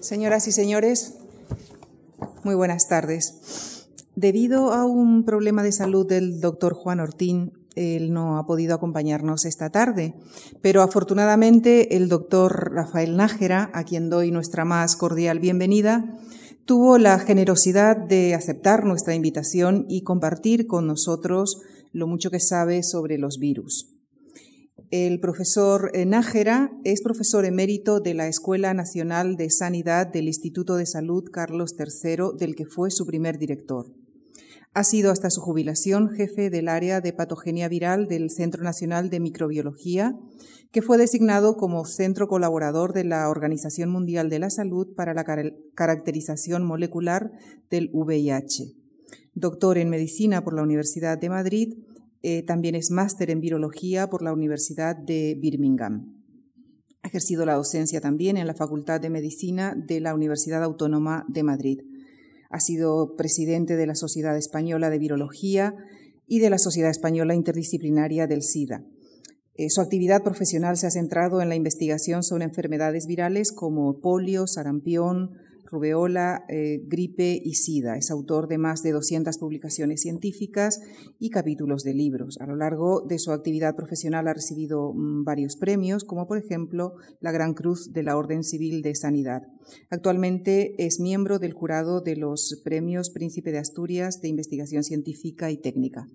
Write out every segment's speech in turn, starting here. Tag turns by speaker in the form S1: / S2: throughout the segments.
S1: Señoras y señores, muy buenas tardes. Debido a un problema de salud del doctor Juan Ortín, él no ha podido acompañarnos esta tarde, pero afortunadamente el doctor Rafael Nájera, a quien doy nuestra más cordial bienvenida, tuvo la generosidad de aceptar nuestra invitación y compartir con nosotros lo mucho que sabe sobre los virus. El profesor Nájera es profesor emérito de la Escuela Nacional de Sanidad del Instituto de Salud Carlos III, del que fue su primer director. Ha sido hasta su jubilación jefe del área de patogenia viral del Centro Nacional de Microbiología, que fue designado como centro colaborador de la Organización Mundial de la Salud para la caracterización molecular del VIH. Doctor en medicina por la Universidad de Madrid eh, también es máster en virología por la Universidad de Birmingham. Ha ejercido la docencia también en la Facultad de Medicina de la Universidad Autónoma de Madrid. Ha sido presidente de la Sociedad Española de Virología y de la Sociedad Española Interdisciplinaria del SIDA. Eh, su actividad profesional se ha centrado en la investigación sobre enfermedades virales como polio, sarampión, rubeola, eh, gripe y sida. Es autor de más de 200 publicaciones científicas y capítulos de libros. A lo largo de su actividad profesional ha recibido mm, varios premios, como por ejemplo la Gran Cruz de la Orden Civil de Sanidad. Actualmente es miembro del jurado de los premios Príncipe de Asturias de Investigación Científica y Técnica.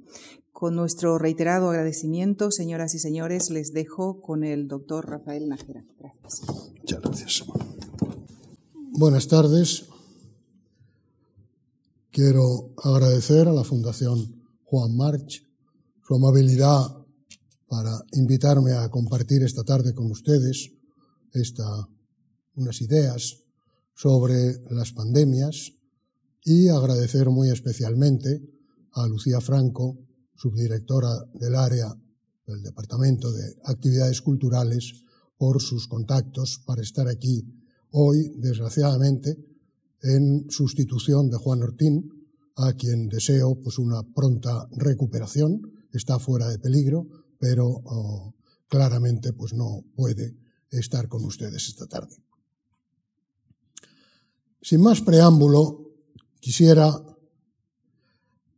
S1: Con nuestro reiterado agradecimiento, señoras y señores, les dejo con el doctor Rafael Nájera. Gracias.
S2: Muchas gracias. Buenas tardes. Quiero agradecer a la Fundación Juan March su amabilidad para invitarme a compartir esta tarde con ustedes esta, unas ideas sobre las pandemias y agradecer muy especialmente a Lucía Franco, subdirectora del área del Departamento de Actividades Culturales, por sus contactos para estar aquí hoy, desgraciadamente, en sustitución de Juan Ortín, a quien deseo pues, una pronta recuperación. Está fuera de peligro, pero oh, claramente pues, no puede estar con ustedes esta tarde. Sin más preámbulo, quisiera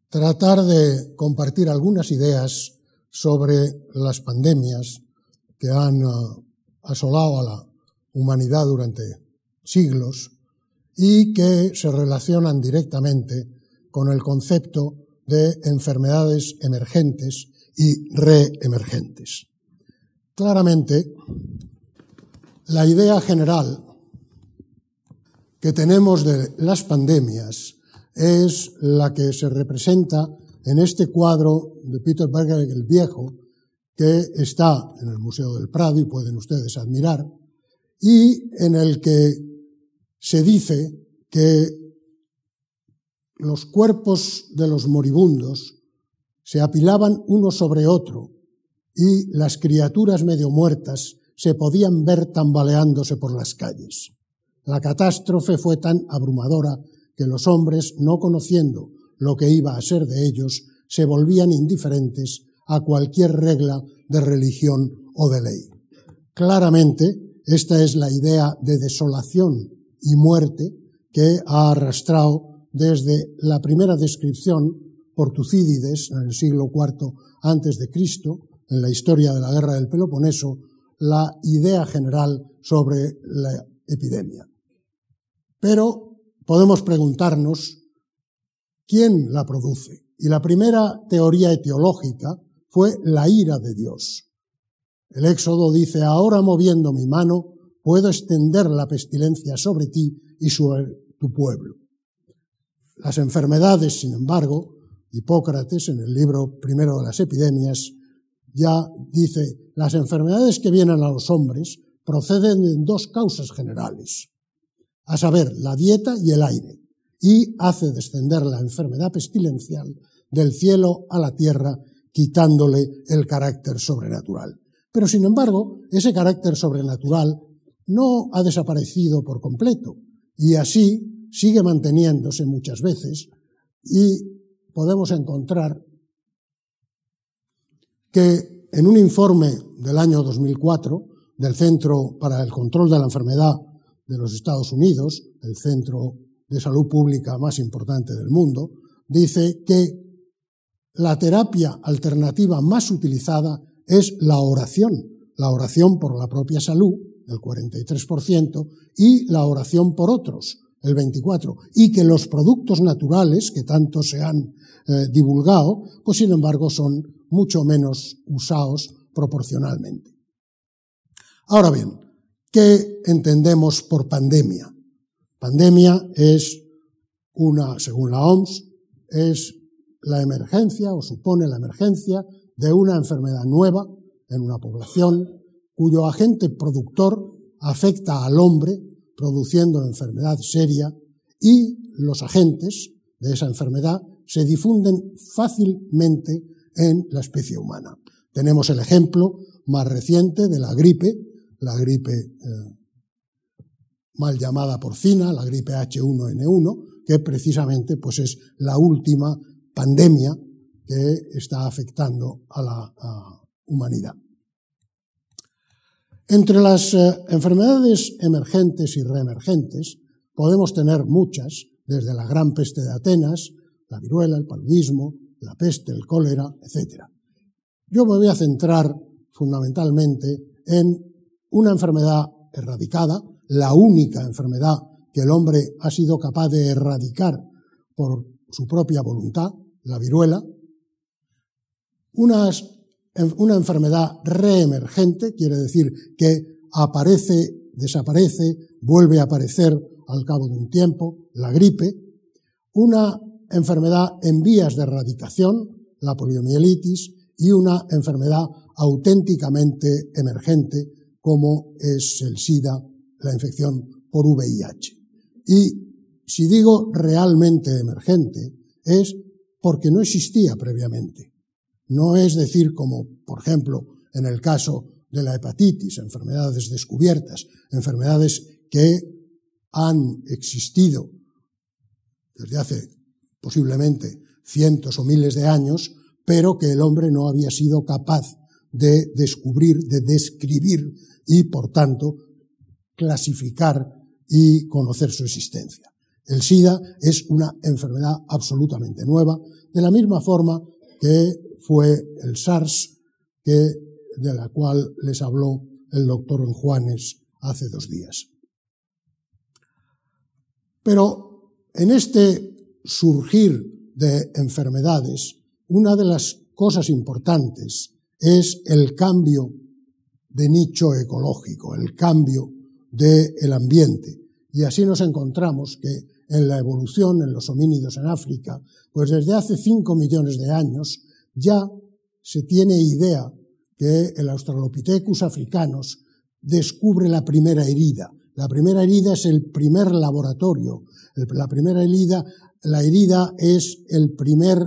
S2: tratar de compartir algunas ideas sobre las pandemias que han uh, asolado a la humanidad durante siglos y que se relacionan directamente con el concepto de enfermedades emergentes y reemergentes. Claramente, la idea general que tenemos de las pandemias es la que se representa en este cuadro de Peter Berger el Viejo, que está en el Museo del Prado y pueden ustedes admirar, y en el que se dice que los cuerpos de los moribundos se apilaban uno sobre otro y las criaturas medio muertas se podían ver tambaleándose por las calles. La catástrofe fue tan abrumadora que los hombres, no conociendo lo que iba a ser de ellos, se volvían indiferentes a cualquier regla de religión o de ley. Claramente, esta es la idea de desolación y muerte que ha arrastrado desde la primera descripción por Tucídides en el siglo IV antes de Cristo, en la historia de la guerra del Peloponeso, la idea general sobre la epidemia. Pero podemos preguntarnos quién la produce. Y la primera teoría etiológica fue la ira de Dios. El Éxodo dice, ahora moviendo mi mano, puedo extender la pestilencia sobre ti y sobre tu pueblo. Las enfermedades, sin embargo, Hipócrates en el libro primero de las epidemias ya dice, las enfermedades que vienen a los hombres proceden de dos causas generales, a saber, la dieta y el aire, y hace descender la enfermedad pestilencial del cielo a la tierra, quitándole el carácter sobrenatural. Pero, sin embargo, ese carácter sobrenatural no ha desaparecido por completo. Y así sigue manteniéndose muchas veces. Y podemos encontrar que en un informe del año 2004 del Centro para el Control de la Enfermedad de los Estados Unidos, el centro de salud pública más importante del mundo, dice que la terapia alternativa más utilizada es la oración, la oración por la propia salud, el 43%, y la oración por otros, el 24%, y que los productos naturales, que tanto se han eh, divulgado, pues sin embargo son mucho menos usados proporcionalmente. Ahora bien, ¿qué entendemos por pandemia? Pandemia es una, según la OMS, es la emergencia o supone la emergencia de una enfermedad nueva en una población cuyo agente productor afecta al hombre produciendo enfermedad seria y los agentes de esa enfermedad se difunden fácilmente en la especie humana. Tenemos el ejemplo más reciente de la gripe, la gripe eh, mal llamada porcina, la gripe H1N1, que precisamente pues, es la última pandemia que está afectando a la humanidad. Entre las eh, enfermedades emergentes y reemergentes podemos tener muchas, desde la gran peste de Atenas, la viruela, el paludismo, la peste, el cólera, etc. Yo me voy a centrar fundamentalmente en una enfermedad erradicada, la única enfermedad que el hombre ha sido capaz de erradicar por su propia voluntad, la viruela, una enfermedad reemergente, quiere decir que aparece, desaparece, vuelve a aparecer al cabo de un tiempo, la gripe, una enfermedad en vías de erradicación, la poliomielitis, y una enfermedad auténticamente emergente, como es el SIDA, la infección por VIH. Y si digo realmente emergente, es porque no existía previamente. No es decir, como por ejemplo en el caso de la hepatitis, enfermedades descubiertas, enfermedades que han existido desde hace posiblemente cientos o miles de años, pero que el hombre no había sido capaz de descubrir, de describir y, por tanto, clasificar y conocer su existencia. El SIDA es una enfermedad absolutamente nueva, de la misma forma que fue el SARS, de la cual les habló el doctor Juanes hace dos días. Pero en este surgir de enfermedades, una de las cosas importantes es el cambio de nicho ecológico, el cambio del ambiente. Y así nos encontramos que en la evolución en los homínidos en África, pues desde hace 5 millones de años ya se tiene idea que el Australopithecus africanos descubre la primera herida. La primera herida es el primer laboratorio. La primera herida, la herida es el primer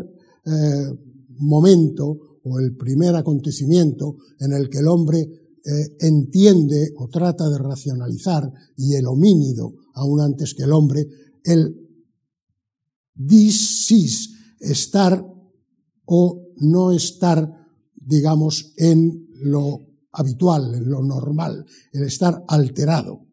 S2: eh, momento o el primer acontecimiento en el que el hombre eh, entiende o trata de racionalizar y el homínido, aún antes que el hombre, el disis, estar o no estar, digamos, en lo habitual, en lo normal, el estar alterado.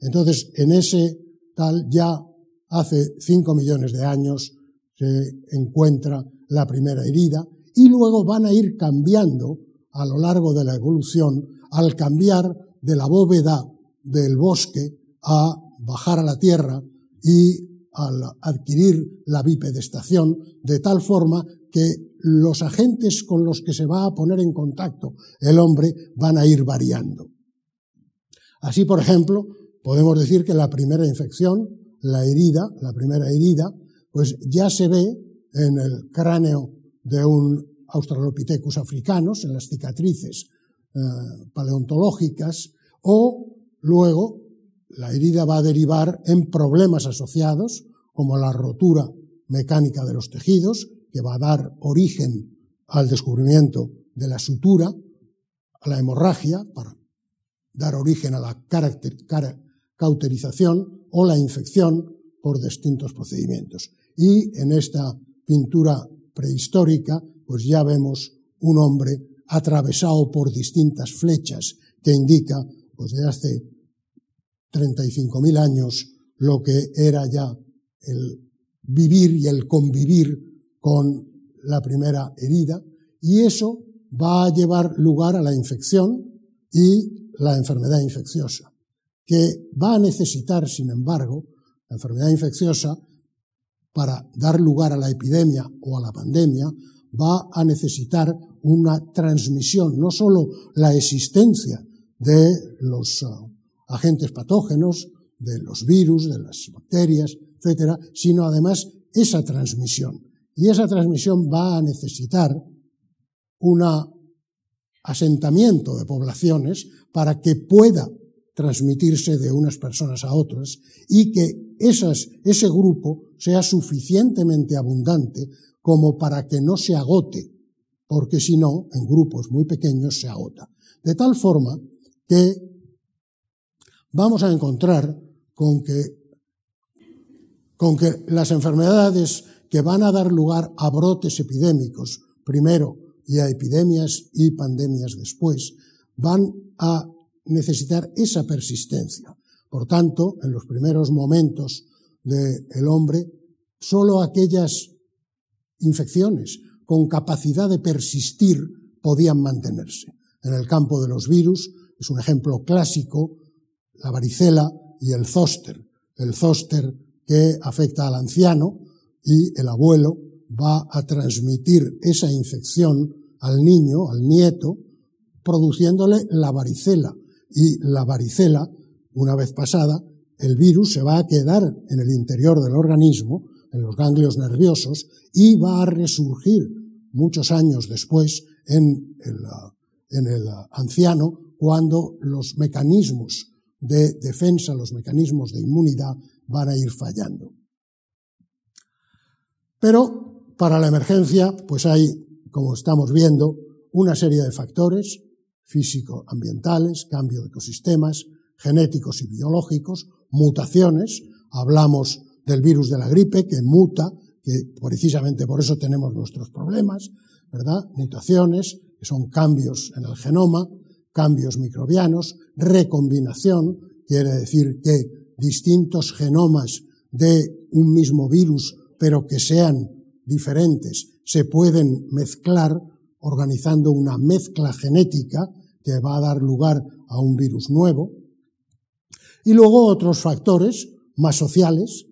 S2: Entonces, en ese tal, ya hace cinco millones de años se encuentra la primera herida y luego van a ir cambiando a lo largo de la evolución al cambiar de la bóveda del bosque a bajar a la tierra y al adquirir la bipedestación, de tal forma que los agentes con los que se va a poner en contacto el hombre van a ir variando. Así, por ejemplo, podemos decir que la primera infección, la herida, la primera herida, pues ya se ve en el cráneo de un Australopithecus africanos, en las cicatrices eh, paleontológicas, o luego la herida va a derivar en problemas asociados, como la rotura mecánica de los tejidos, que va a dar origen al descubrimiento de la sutura, a la hemorragia, para dar origen a la cauterización o la infección por distintos procedimientos. Y en esta pintura prehistórica, pues ya vemos un hombre atravesado por distintas flechas que indica, pues de hace 35.000 años lo que era ya el vivir y el convivir con la primera herida, y eso va a llevar lugar a la infección y la enfermedad infecciosa, que va a necesitar, sin embargo, la enfermedad infecciosa, para dar lugar a la epidemia o a la pandemia, va a necesitar una transmisión, no solo la existencia de los uh, agentes patógenos, de los virus, de las bacterias, etcétera, sino además esa transmisión. Y esa transmisión va a necesitar un asentamiento de poblaciones para que pueda transmitirse de unas personas a otras y que ese grupo sea suficientemente abundante como para que no se agote, porque si no, en grupos muy pequeños se agota. De tal forma que vamos a encontrar con que, con que las enfermedades que van a dar lugar a brotes epidémicos primero y a epidemias y pandemias después, van a necesitar esa persistencia. Por tanto, en los primeros momentos del hombre, solo aquellas infecciones con capacidad de persistir podían mantenerse. En el campo de los virus es un ejemplo clásico la varicela y el zóster. El zóster que afecta al anciano y el abuelo va a transmitir esa infección al niño, al nieto, produciéndole la varicela. Y la varicela, una vez pasada, el virus se va a quedar en el interior del organismo, en los ganglios nerviosos, y va a resurgir muchos años después en el, en el anciano cuando los mecanismos de defensa, los mecanismos de inmunidad van a ir fallando. Pero para la emergencia, pues hay, como estamos viendo, una serie de factores físico-ambientales, cambio de ecosistemas, genéticos y biológicos, mutaciones, hablamos del virus de la gripe que muta, que precisamente por eso tenemos nuestros problemas, ¿verdad? Mutaciones, que son cambios en el genoma, cambios microbianos, recombinación, quiere decir que distintos genomas de un mismo virus, pero que sean diferentes, se pueden mezclar organizando una mezcla genética que va a dar lugar a un virus nuevo. Y luego otros factores más sociales,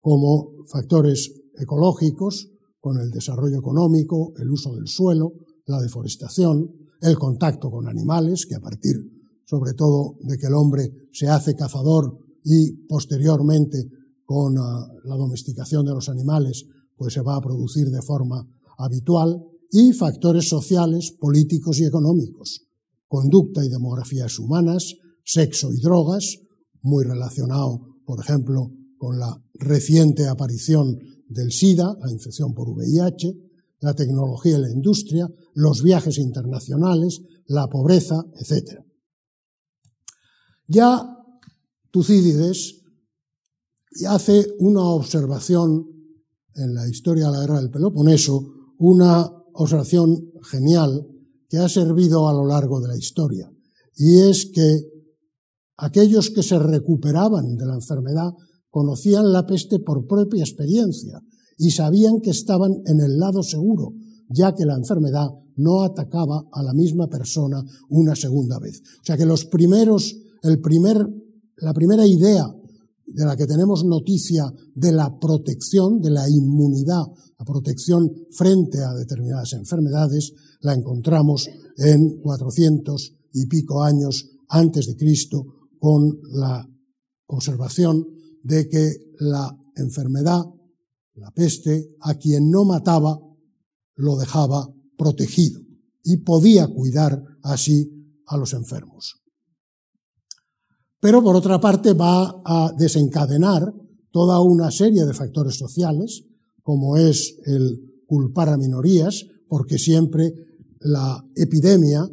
S2: como factores ecológicos, con el desarrollo económico, el uso del suelo, la deforestación, el contacto con animales, que a partir sobre todo de que el hombre se hace cazador y posteriormente con ah, la domesticación de los animales, pues se va a producir de forma habitual, y factores sociales, políticos y económicos, conducta y demografías humanas, sexo y drogas, muy relacionado, por ejemplo, con la reciente aparición del SIDA, la infección por VIH, la tecnología y la industria, los viajes internacionales, la pobreza, etc. Ya Tucídides hace una observación en la historia de la guerra del Peloponeso, una observación genial que ha servido a lo largo de la historia, y es que aquellos que se recuperaban de la enfermedad conocían la peste por propia experiencia y sabían que estaban en el lado seguro, ya que la enfermedad no atacaba a la misma persona una segunda vez. O sea que los primeros, el primer, la primera idea de la que tenemos noticia de la protección, de la inmunidad, la protección frente a determinadas enfermedades, la encontramos en 400 y pico años antes de Cristo con la observación de que la enfermedad, la peste, a quien no mataba, lo dejaba protegido y podía cuidar así a los enfermos. Pero por otra parte va a desencadenar toda una serie de factores sociales, como es el culpar a minorías, porque siempre la epidemia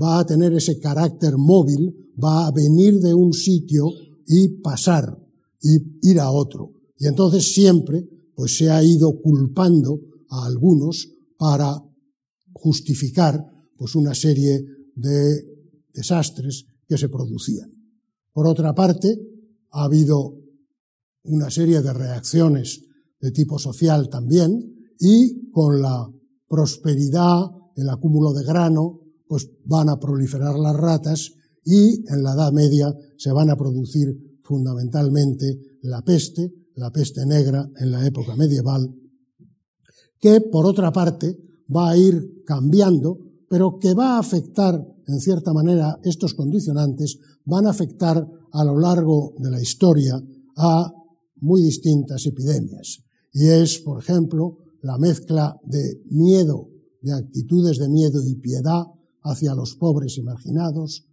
S2: va a tener ese carácter móvil, va a venir de un sitio y pasar y ir a otro. Y entonces siempre pues se ha ido culpando a algunos para justificar pues una serie de desastres que se producían. Por otra parte, ha habido una serie de reacciones de tipo social también y con la prosperidad, el acúmulo de grano, pues van a proliferar las ratas y en la Edad Media se van a producir fundamentalmente la peste, la peste negra en la época medieval, que por otra parte va a ir cambiando, pero que va a afectar, en cierta manera, estos condicionantes van a afectar a lo largo de la historia a muy distintas epidemias. Y es, por ejemplo, la mezcla de miedo, de actitudes de miedo y piedad hacia los pobres y marginados.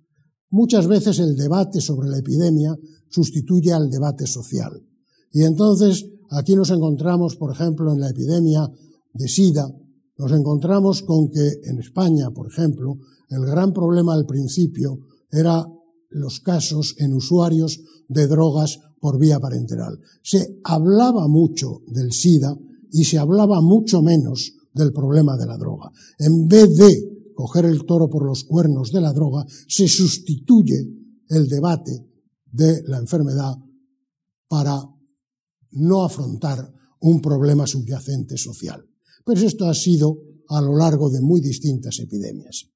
S2: Muchas veces el debate sobre la epidemia sustituye al debate social. Y entonces aquí nos encontramos, por ejemplo, en la epidemia de SIDA, nos encontramos con que en España, por ejemplo, el gran problema al principio era los casos en usuarios de drogas por vía parenteral. Se hablaba mucho del SIDA y se hablaba mucho menos del problema de la droga. En vez de coger el toro por los cuernos de la droga, se sustituye el debate de la enfermedad para no afrontar un problema subyacente social. Pero esto ha sido a lo largo de muy distintas epidemias.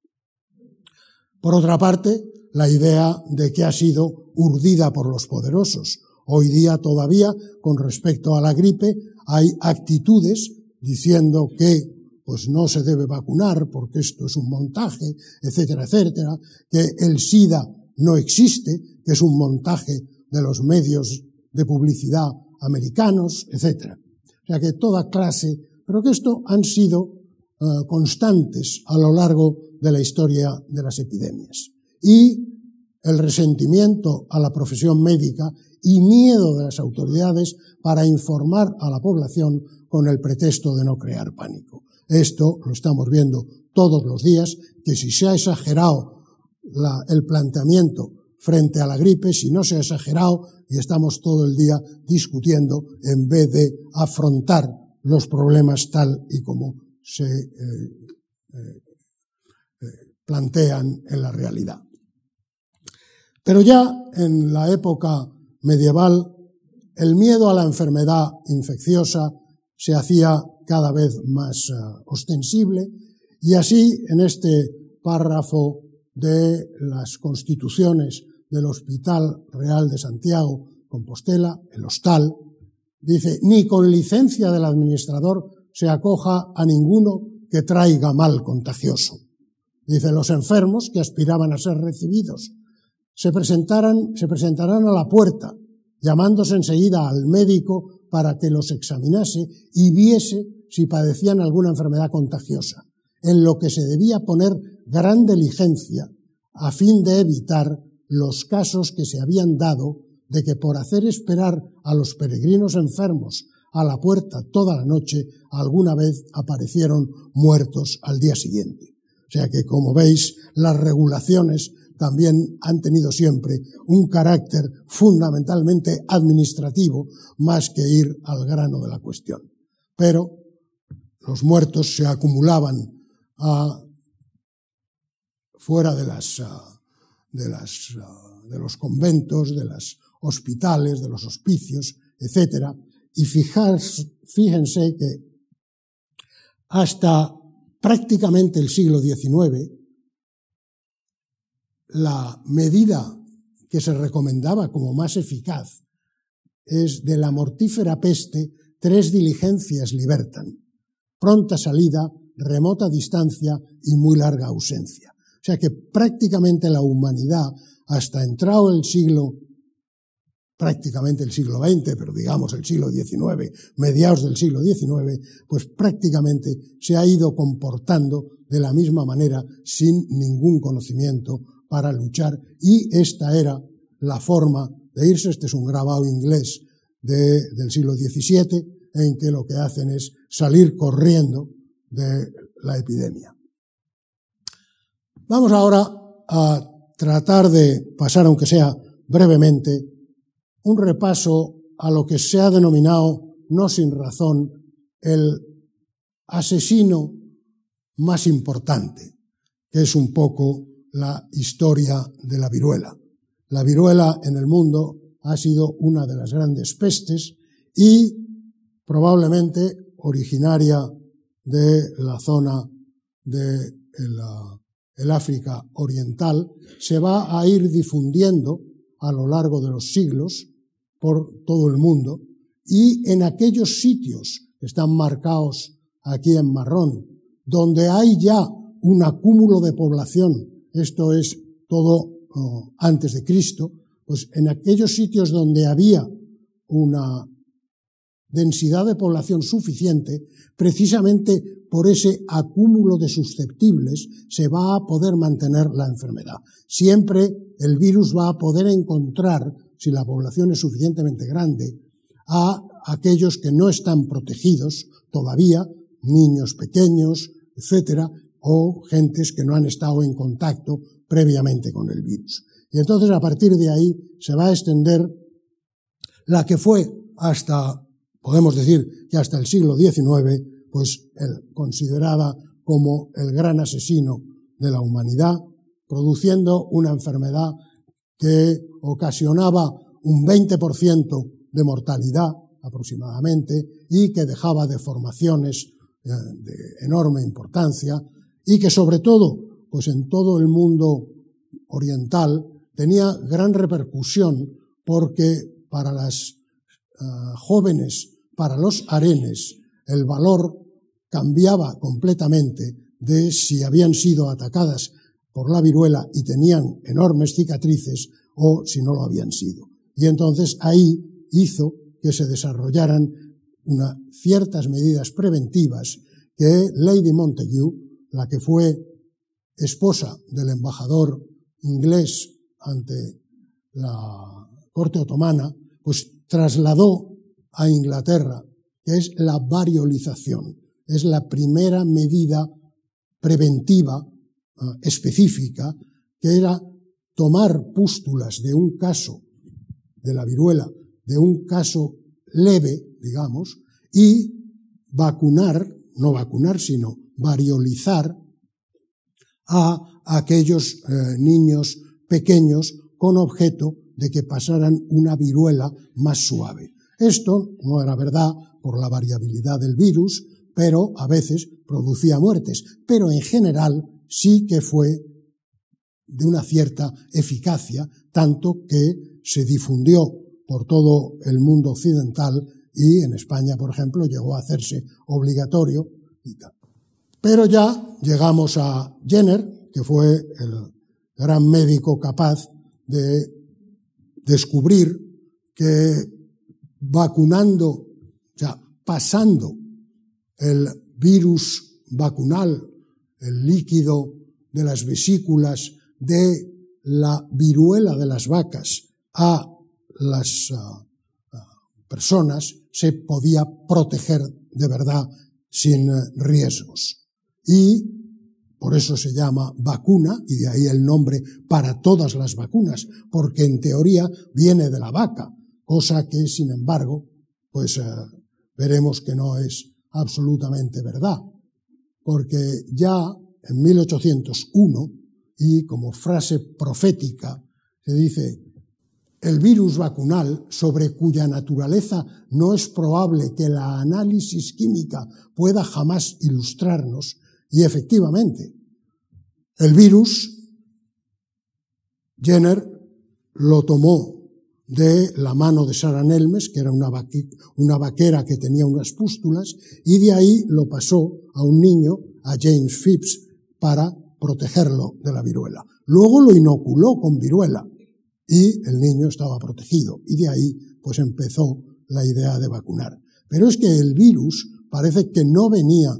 S2: Por otra parte, la idea de que ha sido urdida por los poderosos. Hoy día todavía, con respecto a la gripe, hay actitudes diciendo que pues no se debe vacunar porque esto es un montaje, etcétera, etcétera, que el SIDA no existe, que es un montaje de los medios de publicidad americanos, etcétera. O sea que toda clase, pero que esto han sido eh, constantes a lo largo de la historia de las epidemias. Y el resentimiento a la profesión médica y miedo de las autoridades para informar a la población con el pretexto de no crear pánico. Esto lo estamos viendo todos los días, que si se ha exagerado el planteamiento frente a la gripe, si no se ha exagerado y estamos todo el día discutiendo en vez de afrontar los problemas tal y como se eh, eh, plantean en la realidad. Pero ya en la época medieval, el miedo a la enfermedad infecciosa se hacía cada vez más ostensible y así en este párrafo de las constituciones del Hospital Real de Santiago, Compostela, el hostal, dice, ni con licencia del administrador se acoja a ninguno que traiga mal contagioso. Dice, los enfermos que aspiraban a ser recibidos se, presentarán, se presentarán a la puerta, llamándose enseguida al médico para que los examinase y viese si padecían alguna enfermedad contagiosa, en lo que se debía poner gran diligencia a fin de evitar los casos que se habían dado de que por hacer esperar a los peregrinos enfermos a la puerta toda la noche, alguna vez aparecieron muertos al día siguiente. Sea que, como veis, las regulaciones también han tenido siempre un carácter fundamentalmente administrativo más que ir al grano de la cuestión. Pero los muertos se acumulaban fuera de las ah, ah, de los conventos, de los hospitales, de los hospicios, etc. Y fíjense que hasta prácticamente el siglo XIX, la medida que se recomendaba como más eficaz es de la mortífera peste tres diligencias libertan, pronta salida, remota distancia y muy larga ausencia. O sea que prácticamente la humanidad, hasta entrado el siglo, prácticamente el siglo XX, pero digamos el siglo XIX, mediados del siglo XIX, pues prácticamente se ha ido comportando de la misma manera sin ningún conocimiento para luchar y esta era la forma de irse. Este es un grabado inglés del siglo XVII en que lo que hacen es salir corriendo de la epidemia. Vamos ahora a tratar de pasar, aunque sea brevemente, un repaso a lo que se ha denominado, no sin razón, el asesino más importante, que es un poco la historia de la viruela. La viruela en el mundo ha sido una de las grandes pestes y probablemente originaria de la zona de el África Oriental, se va a ir difundiendo a lo largo de los siglos por todo el mundo y en aquellos sitios que están marcados aquí en marrón, donde hay ya un acúmulo de población, esto es todo oh, antes de Cristo, pues en aquellos sitios donde había una densidad de población suficiente, precisamente por ese acúmulo de susceptibles se va a poder mantener la enfermedad. Siempre el virus va a poder encontrar, si la población es suficientemente grande, a aquellos que no están protegidos todavía, niños pequeños, etcétera, o gentes que no han estado en contacto previamente con el virus. Y entonces a partir de ahí se va a extender la que fue hasta podemos decir que hasta el siglo XIX, pues considerada como el gran asesino de la humanidad, produciendo una enfermedad que ocasionaba un 20% de mortalidad aproximadamente y que dejaba deformaciones eh, de enorme importancia y que sobre todo, pues en todo el mundo oriental tenía gran repercusión porque para las eh, jóvenes para los arenes el valor cambiaba completamente de si habían sido atacadas por la viruela y tenían enormes cicatrices o si no lo habían sido. Y entonces ahí hizo que se desarrollaran ciertas medidas preventivas que Lady Montague, la que fue esposa del embajador inglés ante la corte otomana, pues trasladó a Inglaterra, que es la variolización. Es la primera medida preventiva eh, específica, que era tomar pústulas de un caso de la viruela, de un caso leve, digamos, y vacunar, no vacunar, sino variolizar a aquellos eh, niños pequeños con objeto de que pasaran una viruela más suave. Esto no era verdad por la variabilidad del virus, pero a veces producía muertes, pero en general sí que fue de una cierta eficacia, tanto que se difundió por todo el mundo occidental y en España, por ejemplo, llegó a hacerse obligatorio Pero ya llegamos a Jenner, que fue el gran médico capaz de descubrir que vacunando, o sea, pasando el virus vacunal, el líquido de las vesículas de la viruela de las vacas a las ah, ah, personas, se podía proteger de verdad sin eh, riesgos. Y por eso se llama vacuna, y de ahí el nombre para todas las vacunas, porque en teoría viene de la vaca, cosa que, sin embargo, pues eh, veremos que no es absolutamente verdad, porque ya en 1801, y como frase profética, se dice, el virus vacunal, sobre cuya naturaleza no es probable que la análisis química pueda jamás ilustrarnos, y efectivamente, el virus, Jenner lo tomó de la mano de Sara Nelmes, que era una, vaquera que tenía unas pústulas, y de ahí lo pasó a un niño, a James Phipps, para protegerlo de la viruela. Luego lo inoculó con viruela y el niño estaba protegido. Y de ahí pues empezó la idea de vacunar. Pero es que el virus parece que no venía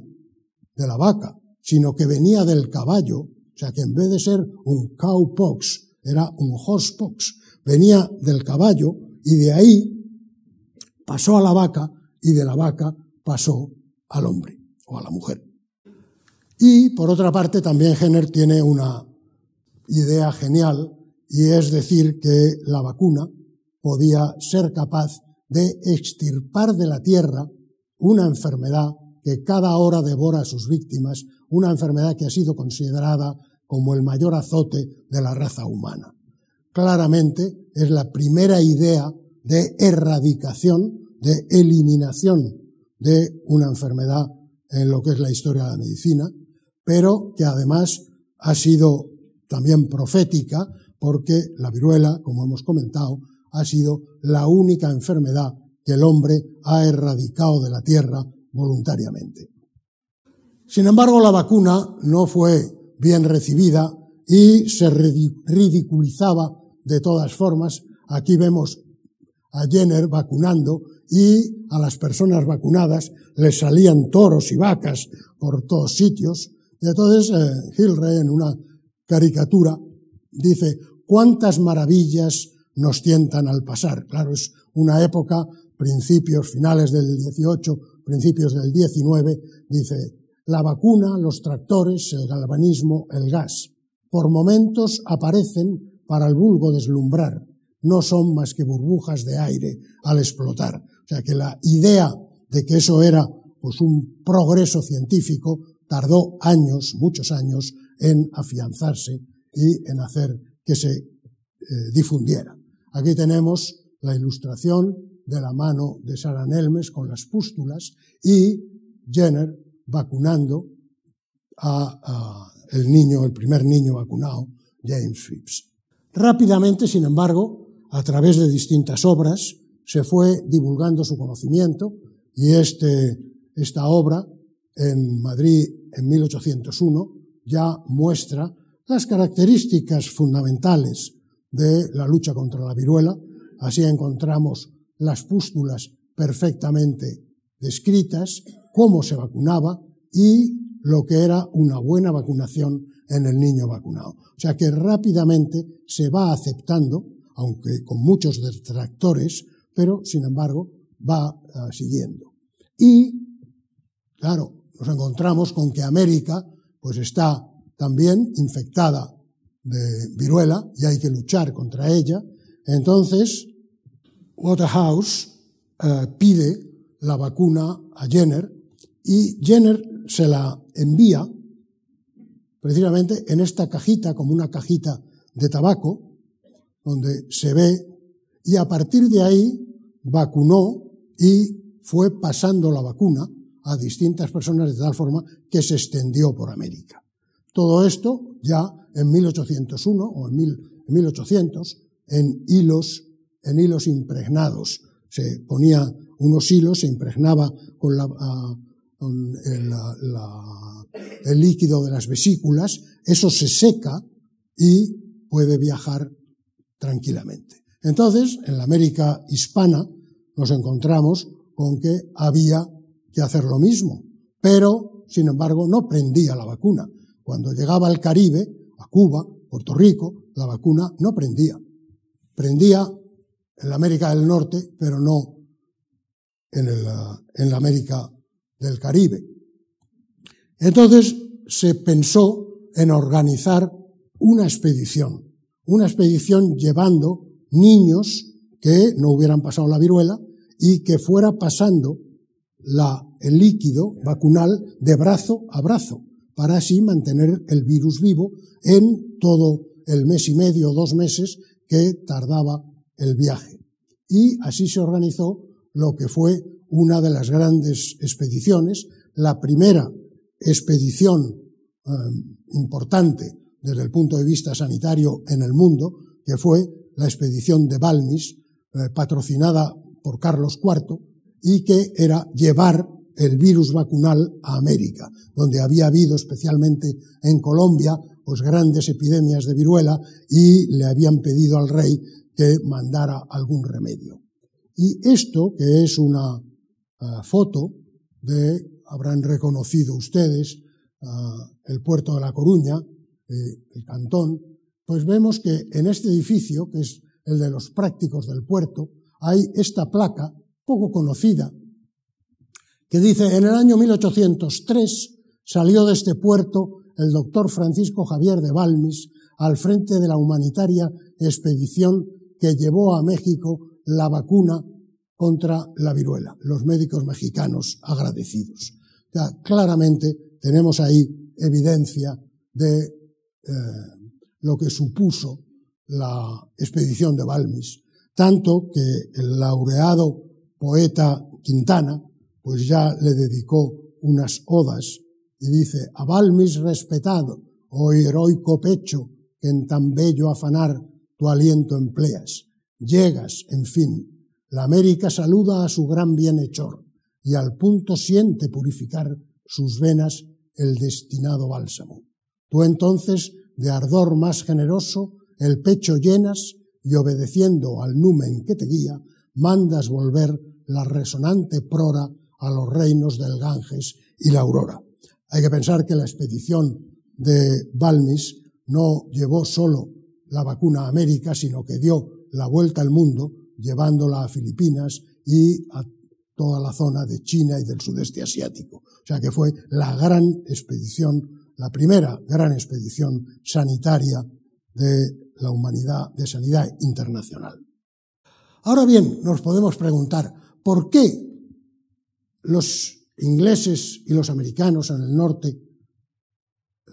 S2: de la vaca, sino que venía del caballo, o sea que en vez de ser un cowpox, era un horsepox, venía del caballo y de ahí pasó a la vaca y de la vaca pasó al hombre o a la mujer. Y por otra parte también Jenner tiene una idea genial y es decir que la vacuna podía ser capaz de extirpar de la tierra una enfermedad que cada hora devora a sus víctimas, una enfermedad que ha sido considerada como el mayor azote de la raza humana. Claramente es la primera idea de erradicación, de eliminación de una enfermedad en lo que es la historia de la medicina, pero que además ha sido también profética porque la viruela, como hemos comentado, ha sido la única enfermedad que el hombre ha erradicado de la tierra voluntariamente. Sin embargo, la vacuna no fue bien recibida y se ridiculizaba de todas formas. Aquí vemos a Jenner vacunando y a las personas vacunadas les salían toros y vacas por todos sitios. Y entonces eh, en una caricatura dice, ¿cuántas maravillas nos tientan al pasar? Claro, es una época, principios, finales del 18, principios del 19, dice, la vacuna, los tractores, el galvanismo, el gas, por momentos aparecen para el vulgo deslumbrar, no son más que burbujas de aire al explotar. O sea que la idea de que eso era pues un progreso científico tardó años, muchos años, en afianzarse y en hacer que se eh, difundiera. Aquí tenemos la ilustración de la mano de Sara Nelmes con las pústulas y Jenner vacunando a, el niño, el primer niño vacunado, James Phipps. Rápidamente, sin embargo, a través de distintas obras, se fue divulgando su conocimiento y este, esta obra en Madrid en 1801 ya muestra las características fundamentales de la lucha contra la viruela. Así encontramos las pústulas perfectamente descritas, cómo se vacunaba y lo que era una buena vacunación en el niño vacunado. O sea que rápidamente se va aceptando, aunque con muchos detractores, pero sin embargo va uh, siguiendo. Y, claro, nos encontramos con que América pues está también infectada de viruela y hay que luchar contra ella. Entonces, Waterhouse uh, pide la vacuna a Jenner y Jenner se la envía precisamente en esta cajita, como una cajita de tabaco, donde se ve, y a partir de ahí vacunó y fue pasando la vacuna a distintas personas de tal forma que se extendió por América. Todo esto ya en 1801 o en 1800 en hilos, en hilos impregnados. Se ponía unos hilos, se impregnaba con la, con el, líquido de las vesículas, eso se seca y puede viajar tranquilamente. Entonces, en la América hispana nos encontramos con que había que hacer lo mismo, pero, sin embargo, no prendía la vacuna. Cuando llegaba al Caribe, a Cuba, Puerto Rico, la vacuna no prendía. Prendía en la América del Norte, pero no en, en la América del Caribe. Entonces se pensó en organizar una expedición, una expedición llevando niños que no hubieran pasado la viruela y que fuera pasando la, el líquido vacunal de brazo a brazo, para así mantener el virus vivo en todo el mes y medio o dos meses que tardaba el viaje. Y así se organizó lo que fue una de las grandes expediciones, la primera expedición eh, importante desde el punto de vista sanitario en el mundo, que fue la expedición de Balmis, eh, patrocinada por Carlos IV, y que era llevar el virus vacunal a América, donde había habido especialmente en Colombia pues grandes epidemias de viruela y le habían pedido al rey que mandara algún remedio. Y esto, que es una foto de, habrán reconocido ustedes, el puerto de La Coruña, eh, el cantón, pues vemos que en este edificio, que es el de los prácticos del puerto, hay esta placa, poco conocida, que dice, en el año 1803 salió de este puerto el doctor Francisco Javier de Balmis al frente de la humanitaria expedición que llevó a México la vacuna contra la viruela, los médicos mexicanos agradecidos. claramente tenemos ahí evidencia de eh, lo que supuso la expedición de Balmis, tanto que el laureado poeta Quintana pues ya le dedicó unas odas y dice, a Balmis respetado, oh heroico pecho, que en tan bello afanar tu aliento empleas. Llegas, en fin, la América saluda a su gran bienhechor y al punto siente purificar sus venas el destinado bálsamo. Tú entonces, de ardor más generoso, el pecho llenas y obedeciendo al numen que te guía, mandas volver la resonante prora a los reinos del Ganges y la aurora. Hay que pensar que la expedición de Balmis no llevó solo la vacuna a América, sino que dio la vuelta al mundo, llevándola a Filipinas y a toda la zona de China y del sudeste asiático. O sea que fue la gran expedición, la primera gran expedición sanitaria de la humanidad, de sanidad internacional. Ahora bien, nos podemos preguntar, ¿por qué los ingleses y los americanos en el norte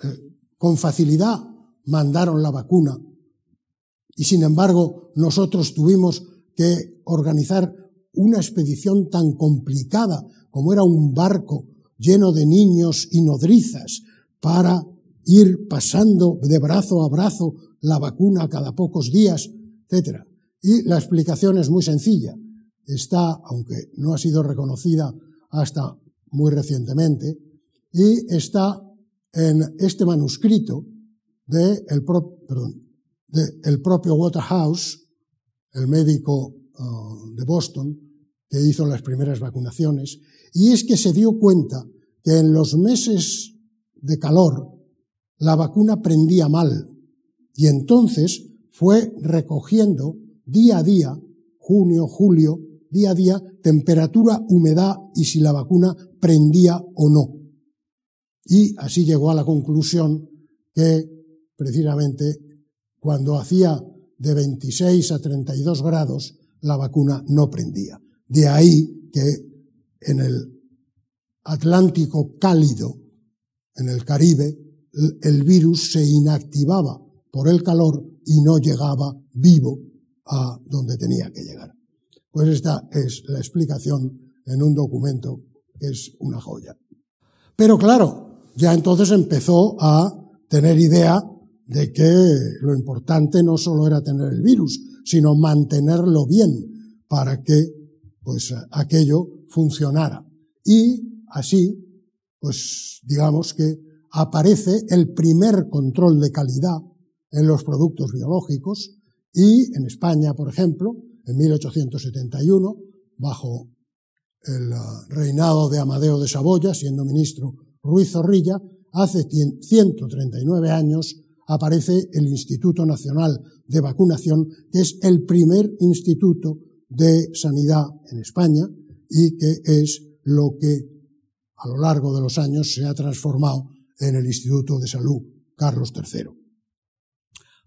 S2: eh, con facilidad mandaron la vacuna y sin embargo nosotros tuvimos que organizar una expedición tan complicada como era un barco lleno de niños y nodrizas para ir pasando de brazo a brazo la vacuna cada pocos días, etc. Y la explicación es muy sencilla. Está, aunque no ha sido reconocida hasta muy recientemente, y está en este manuscrito de el, perdón, de el propio Waterhouse, el médico uh, de Boston, que hizo las primeras vacunaciones, y es que se dio cuenta que en los meses de calor la vacuna prendía mal, y entonces fue recogiendo día a día, junio, julio, día a día, temperatura, humedad y si la vacuna prendía o no. Y así llegó a la conclusión que precisamente cuando hacía de 26 a 32 grados, la vacuna no prendía. De ahí que en el Atlántico cálido, en el Caribe, el virus se inactivaba por el calor y no llegaba vivo a donde tenía que llegar. Pues esta es la explicación en un documento que es una joya. Pero claro, ya entonces empezó a tener idea de que lo importante no solo era tener el virus, sino mantenerlo bien para que pues aquello funcionara. Y así, pues digamos que aparece el primer control de calidad en los productos biológicos y en España, por ejemplo, en 1871, bajo el ah, reinado de Amadeo de Saboya, siendo ministro Ruiz Zorrilla, hace 139 años aparece el Instituto Nacional de Vacunación, que es el primer instituto de sanidad en España y que es lo que a lo largo de los años se ha transformado en el Instituto de Salud Carlos III.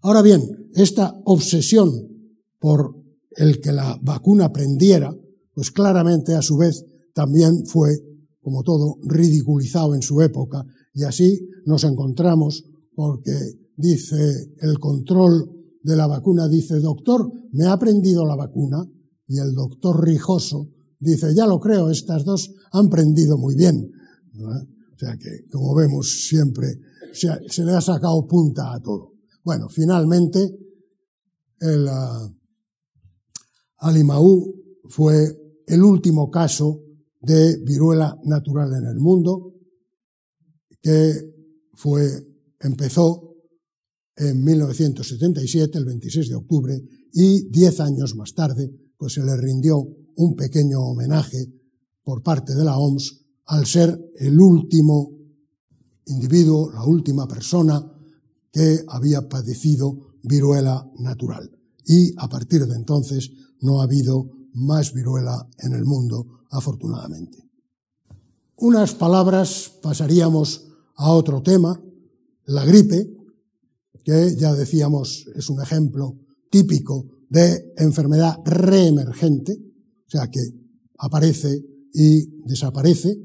S2: Ahora bien, esta obsesión por el que la vacuna prendiera, pues claramente a su vez también fue, como todo, ridiculizado en su época y así nos encontramos porque dice el control de la vacuna, dice, doctor, me ha prendido la vacuna y el doctor Rijoso dice, ya lo creo, estas dos han prendido muy bien. O sea que, como vemos, siempre se le ha sacado punta a todo. Bueno, finalmente, el uh, Alimaú fue el último caso de viruela natural en el mundo, que fue, empezó en 1977, el 26 de octubre, y diez años más tarde, pues se le rindió un pequeño homenaje por parte de la OMS al ser el último individuo, la última persona que había padecido viruela natural. Y a partir de entonces no ha habido más viruela en el mundo, afortunadamente. Unas palabras pasaríamos a otro tema, la gripe, que ya decíamos es un ejemplo típico de enfermedad reemergente, o sea que aparece y desaparece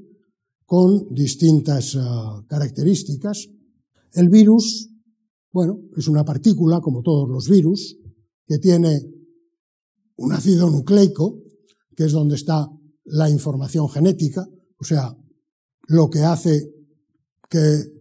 S2: con distintas uh, características. El virus Bueno, es una partícula, como todos los virus, que tiene un ácido nucleico, que es donde está la información genética, o sea, lo que hace que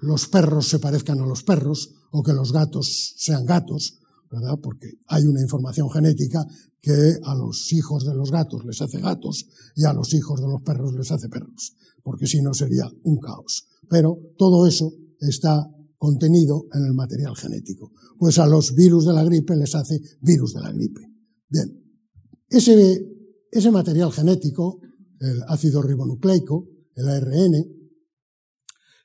S2: los perros se parezcan a los perros o que los gatos sean gatos, ¿verdad? Porque hay una información genética que a los hijos de los gatos les hace gatos y a los hijos de los perros les hace perros, porque si no sería un caos. Pero todo eso está contenido en el material genético. Pues a los virus de la gripe les hace virus de la gripe. Bien, ese, ese material genético, el ácido ribonucleico, el ARN,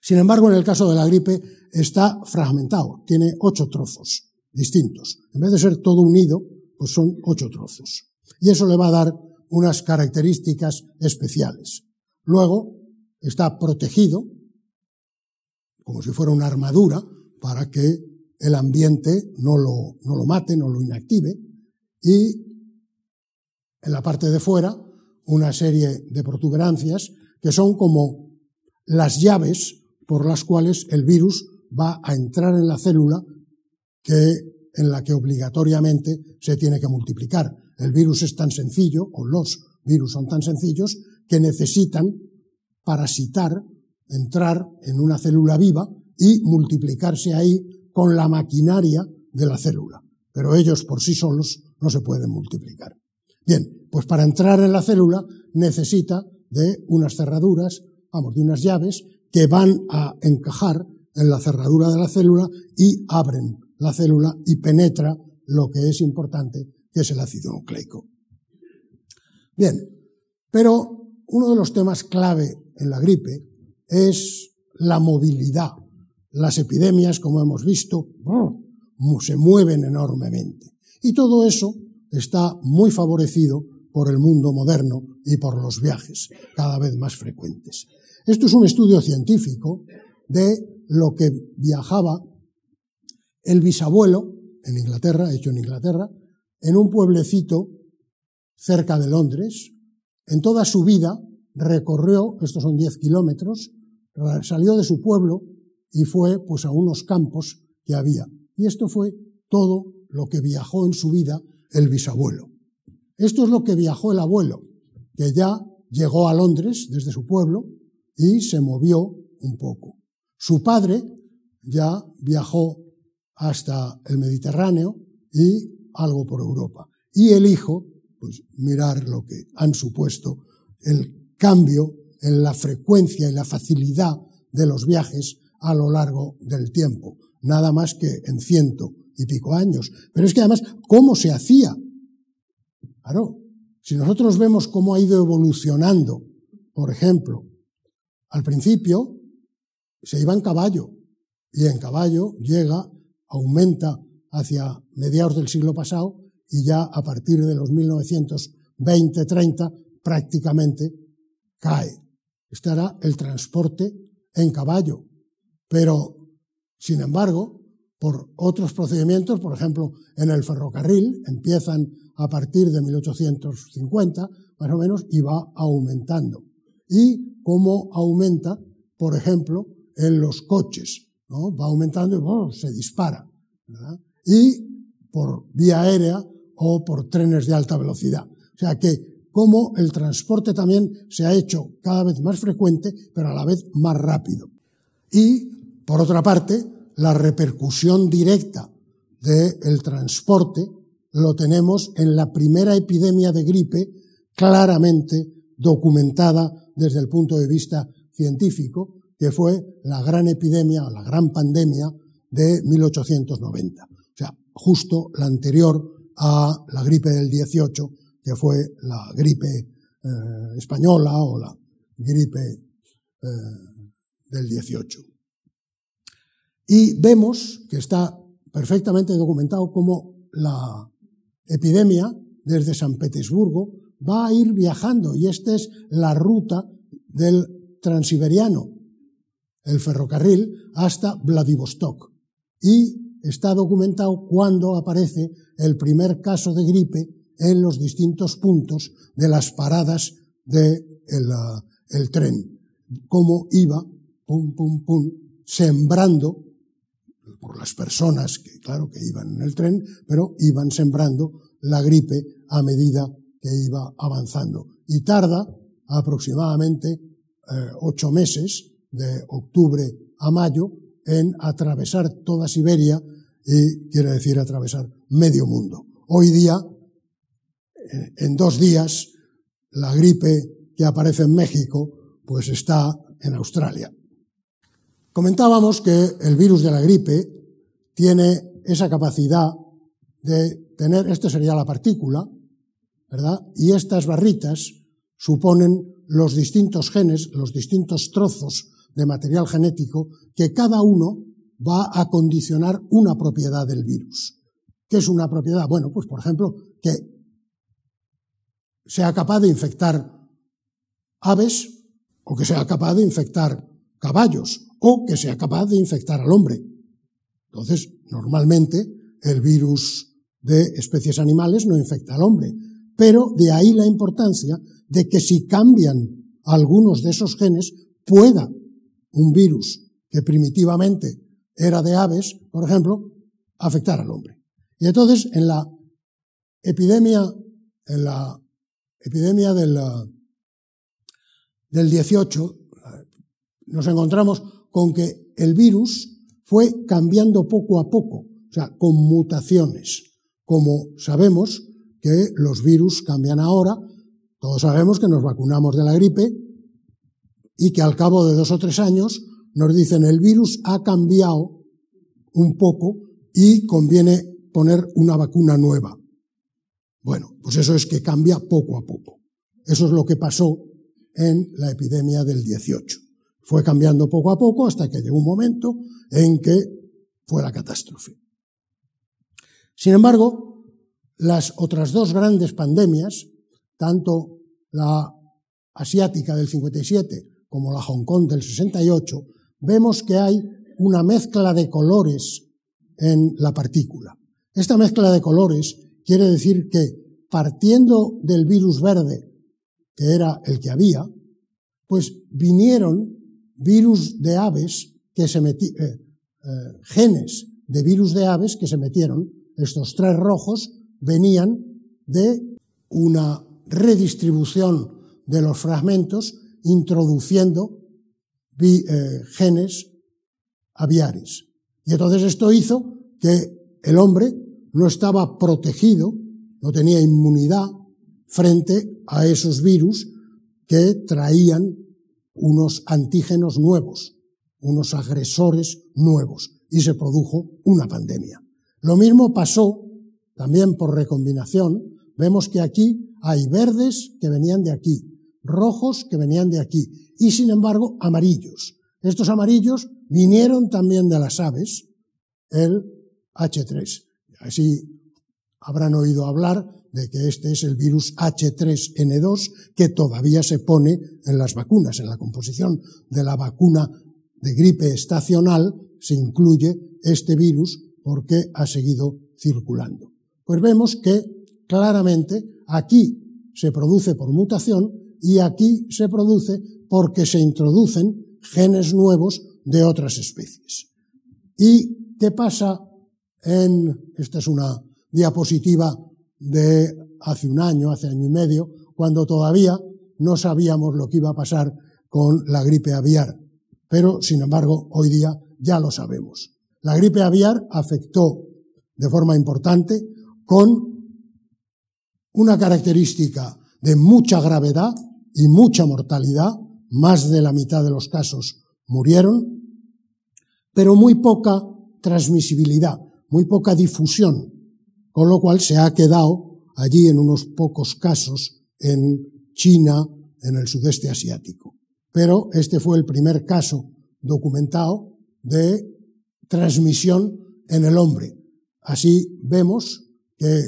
S2: sin embargo, en el caso de la gripe está fragmentado, tiene ocho trozos distintos. En vez de ser todo unido, pues son ocho trozos. Y eso le va a dar unas características especiales. Luego, está protegido, como si fuera una armadura, para que el ambiente no lo, no lo mate, no lo inactive. Y en la parte de fuera, una serie de protuberancias que son como las llaves por las cuales el virus va a entrar en la célula que en la que obligatoriamente se tiene que multiplicar. El virus es tan sencillo, o los virus son tan sencillos, que necesitan parasitar, entrar en una célula viva y multiplicarse ahí con la maquinaria de la célula. Pero ellos por sí solos no se pueden multiplicar. Bien, pues para entrar en la célula necesita de unas cerraduras, vamos, de unas llaves que van a encajar en la cerradura de la célula y abren la célula y penetra lo que es importante, que es el ácido nucleico. Bien, pero uno de los temas clave en la gripe es la movilidad. Las epidemias, como hemos visto, se mueven enormemente. Y todo eso está muy favorecido por el mundo moderno y por los viajes, cada vez más frecuentes. Esto es un estudio científico de lo que viajaba el bisabuelo, en Inglaterra, hecho en Inglaterra, en un pueblecito cerca de Londres, en toda su vida recorrió, estos son 10 kilómetros, salió de su pueblo y fue pues a unos campos que había. Y esto fue todo lo que viajó en su vida el bisabuelo. Esto es lo que viajó el abuelo, que ya llegó a Londres desde su pueblo y se movió un poco. Su padre ya viajó hasta el Mediterráneo y algo por Europa. Y el hijo, pues mirar lo que han supuesto el cambio en la frecuencia y la facilidad de los viajes a lo largo del tiempo, nada más que en ciento y pico años. Pero es que además, ¿cómo se hacía? Claro, si nosotros vemos cómo ha ido evolucionando, por ejemplo, al principio se iba en caballo y en caballo llega aumenta hacia mediados del siglo pasado y ya a partir de los 1920-30 prácticamente cae. Este era el transporte en caballo. Pero, sin embargo, por otros procedimientos, por ejemplo, en el ferrocarril, empiezan a partir de 1850, más o menos, y va aumentando. Y cómo aumenta, por ejemplo, en los coches. Va aumentando y se dispara. Y por vía aérea o por trenes de alta velocidad. O sea que como el transporte también se ha hecho cada vez más frecuente, pero a la vez más rápido. Y, por otra parte, la repercusión directa del transporte lo tenemos en la primera epidemia de gripe claramente documentada desde el punto de vista científico, que fue la gran epidemia la gran pandemia de 1890. O sea, justo la anterior a la gripe del 18, que fue la gripe eh, española o la gripe eh, del 18. Y vemos que está perfectamente documentado cómo la epidemia desde San Petersburgo va a ir viajando y esta es la ruta del transiberiano, el ferrocarril, hasta Vladivostok. Y está documentado cuando aparece el primer caso de gripe en los distintos puntos de las paradas del de ah, tren, cómo iba, pum, pum, pum, sembrando por las personas que, claro, que iban en el tren, pero iban sembrando la gripe a medida que iba avanzando. Y tarda aproximadamente eh, ocho meses, de octubre a mayo, en atravesar toda Siberia y quiere decir atravesar medio mundo. Hoy día, eh, en dos días, la gripe que aparece en México, pues está en Australia. Comentábamos que el virus de la gripe tiene esa capacidad de tener, esto sería la partícula, Y estas barritas suponen los distintos genes, los distintos trozos de material genético que cada uno va a condicionar una propiedad del virus. ¿Qué es una propiedad? Bueno, pues por ejemplo, que sea capaz de infectar aves o que sea capaz de infectar caballos o que sea capaz de infectar al hombre. Entonces, normalmente el virus de especies animales no infecta al hombre, pero de ahí la importancia de que si cambian algunos de esos genes, pueda un virus que primitivamente era de aves, por ejemplo, afectar al hombre. Y entonces, en la epidemia, en la epidemia del, del 18, nos encontramos con que el virus fue cambiando poco a poco, o sea, con mutaciones. Como sabemos que los virus cambian ahora, todos sabemos que nos vacunamos de la gripe y que al cabo de dos o tres años nos dicen el virus ha cambiado un poco y conviene poner una vacuna nueva. Bueno, pues eso es que cambia poco a poco. Eso es lo que pasó en la epidemia del 18. Fue cambiando poco a poco hasta que llegó un momento en que fue la catástrofe. Sin embargo, las otras dos grandes pandemias, tanto la asiática del 57 como la Hong Kong del 68, vemos que hay una mezcla de colores en la partícula. Esta mezcla de colores quiere decir que partiendo del virus verde, que era el que había, pues vinieron virus de aves que se metieron, eh, eh, genes de virus de aves que se metieron, estos tres rojos venían de una redistribución de los fragmentos introduciendo eh, genes aviares. Y entonces esto hizo que el hombre no estaba protegido, no tenía inmunidad frente a esos virus que traían unos antígenos nuevos, unos agresores nuevos, y se produjo una pandemia. Lo mismo pasó también por recombinación. Vemos que aquí hay verdes que venían de aquí, rojos que venían de aquí, y sin embargo amarillos. Estos amarillos vinieron también de las aves, el H3. Así habrán oído hablar de que este es el virus H3N2 que todavía se pone en las vacunas. En la composición de la vacuna de gripe estacional se incluye este virus porque ha seguido circulando. Pues vemos que claramente aquí se produce por mutación y aquí se produce porque se introducen genes nuevos de otras especies. ¿Y qué pasa en, esta es una diapositiva de hace un año, hace año y medio, cuando todavía no sabíamos lo que iba a pasar con la gripe aviar. Pero, sin embargo, hoy día ya lo sabemos. La gripe aviar afectó de forma importante con una característica de mucha gravedad y mucha mortalidad, más de la mitad de los casos murieron, pero muy poca transmisibilidad, muy poca difusión, con lo cual se ha quedado allí en unos pocos casos en China, en el sudeste asiático. Pero este fue el primer caso documentado de transmisión en el hombre. Así vemos que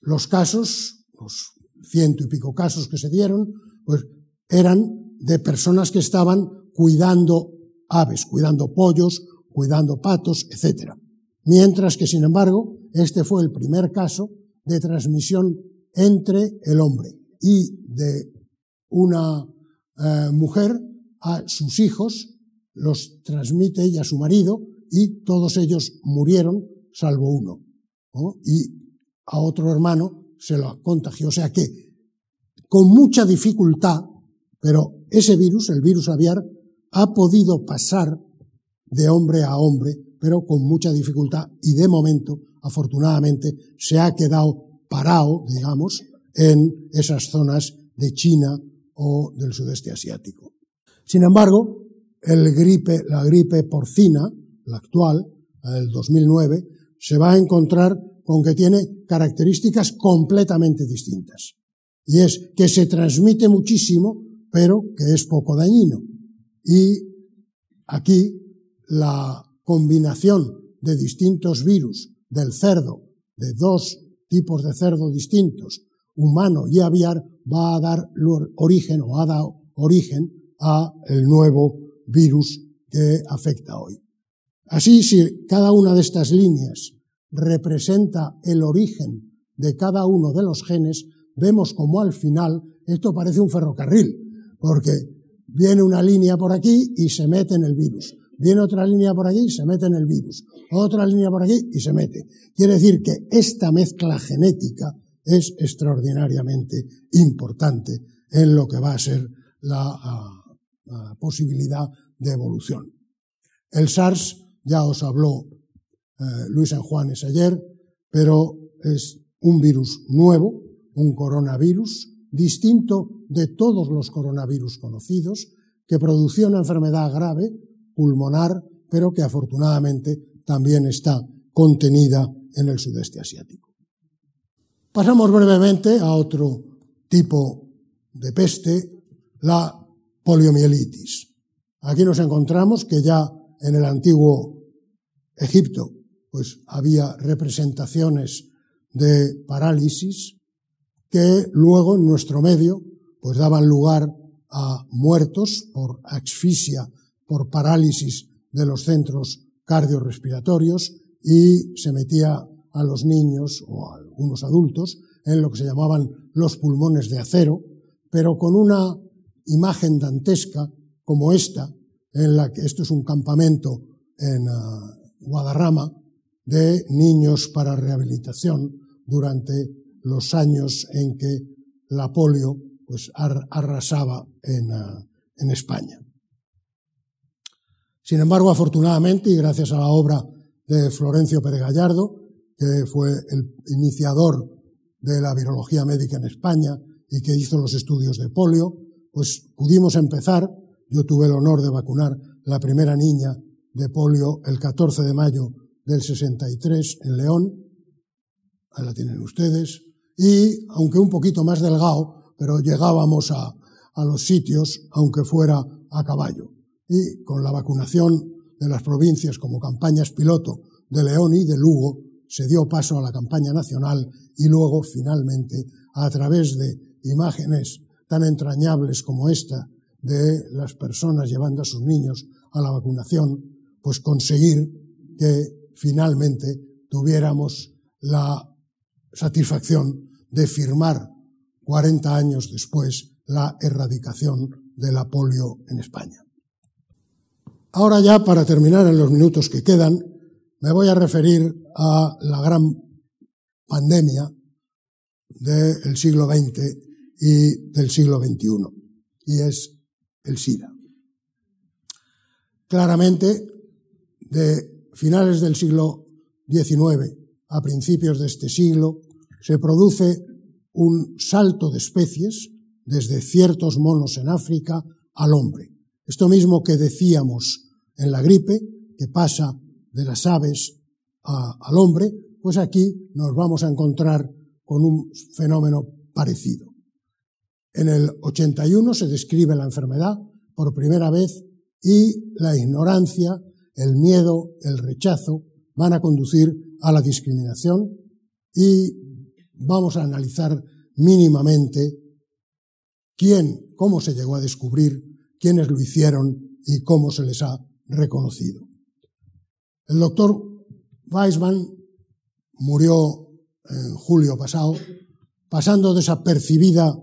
S2: los casos, los ciento y pico casos que se dieron, pues eran de personas que estaban cuidando aves, cuidando pollos, cuidando patos, etc. Mientras que, sin embargo, este fue el primer caso de transmisión entre el hombre y de una eh, mujer a sus hijos, los transmite ella a su marido y todos ellos murieron, salvo uno. Y a otro hermano se lo contagió. O sea que, con mucha dificultad, pero ese virus, el virus aviar, ha podido pasar de hombre a hombre, pero con mucha dificultad y de momento, afortunadamente, se ha quedado parado, digamos, en esas zonas de China o del sudeste asiático. Sin embargo, el gripe, la gripe porcina, la actual, la del 2009, se va a encontrar con que tiene características completamente distintas. Y es que se transmite muchísimo, pero que es poco dañino. Y aquí la combinación de distintos virus del cerdo, de dos tipos de cerdo distintos, humano y aviar, va a dar origen o ha dado origen a el nuevo virus que afecta hoy. Así, si cada una de estas líneas representa el origen de cada uno de los genes, vemos como al final esto parece un ferrocarril, porque viene una línea por aquí y se mete en el virus, viene otra línea por allí y se mete en el virus, otra línea por aquí y se mete. Quiere decir que esta mezcla genética es extraordinariamente importante en lo que va a ser la, posibilidad de evolución. El SARS ya os habló eh, Luis San Juanes ayer, pero es un virus nuevo, un coronavirus distinto de todos los coronavirus conocidos, que producía una enfermedad grave, pulmonar, pero que afortunadamente también está contenida en el sudeste asiático. Pasamos brevemente a otro tipo de peste, la poliomielitis. Aquí nos encontramos que ya en el antiguo Egipto pues había representaciones de parálisis que luego en nuestro medio pues daban lugar a muertos por asfixia, por parálisis de los centros cardiorrespiratorios y se metía a los niños o a algunos adultos en lo que se llamaban los pulmones de acero, pero con una imagen dantesca como esta, en la que esto es un campamento en uh, Guadarrama de niños para rehabilitación durante los años en que la polio pues, arrasaba en, uh, en España. Sin embargo, afortunadamente, y gracias a la obra de Florencio Pérez Gallardo, que fue el iniciador de la virología médica en España y que hizo los estudios de polio, pues pudimos empezar. Yo tuve el honor de vacunar la primera niña de polio el 14 de mayo del 63 en León. Ahí la tienen ustedes. Y, aunque un poquito más delgado, pero llegábamos a, a los sitios, aunque fuera a caballo. Y con la vacunación de las provincias como campañas piloto de León y de Lugo, se dio paso a la campaña nacional y luego, finalmente, a través de imágenes tan entrañables como esta de las personas llevando a sus niños a la vacunación, pues conseguir que finalmente tuviéramos la satisfacción de firmar 40 años después la erradicación de la polio en España. Ahora ya, para terminar en los minutos que quedan, me voy a referir a la gran pandemia del siglo XX y del siglo XXI, y es el SIDA. Claramente, de finales del siglo XIX a principios de este siglo, se produce un salto de especies desde ciertos monos en África al hombre. Esto mismo que decíamos en la gripe, que pasa de las aves al hombre, pues aquí nos vamos a encontrar con un fenómeno parecido. En el 81 se describe la enfermedad por primera vez y la ignorancia, el miedo, el rechazo van a conducir a la discriminación y vamos a analizar mínimamente quién, cómo se llegó a descubrir, quiénes lo hicieron y cómo se les ha reconocido. El doctor Weisman murió en julio pasado, pasando desapercibida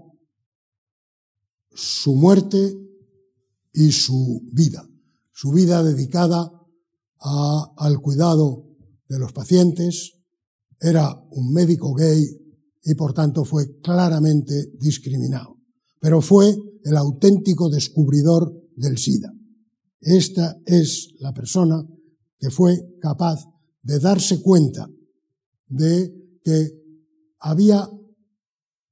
S2: su muerte y su vida, su vida dedicada al cuidado de los pacientes, era un médico gay y por tanto fue claramente discriminado. Pero fue el auténtico descubridor del SIDA. Esta es la persona que fue capaz de darse cuenta de que había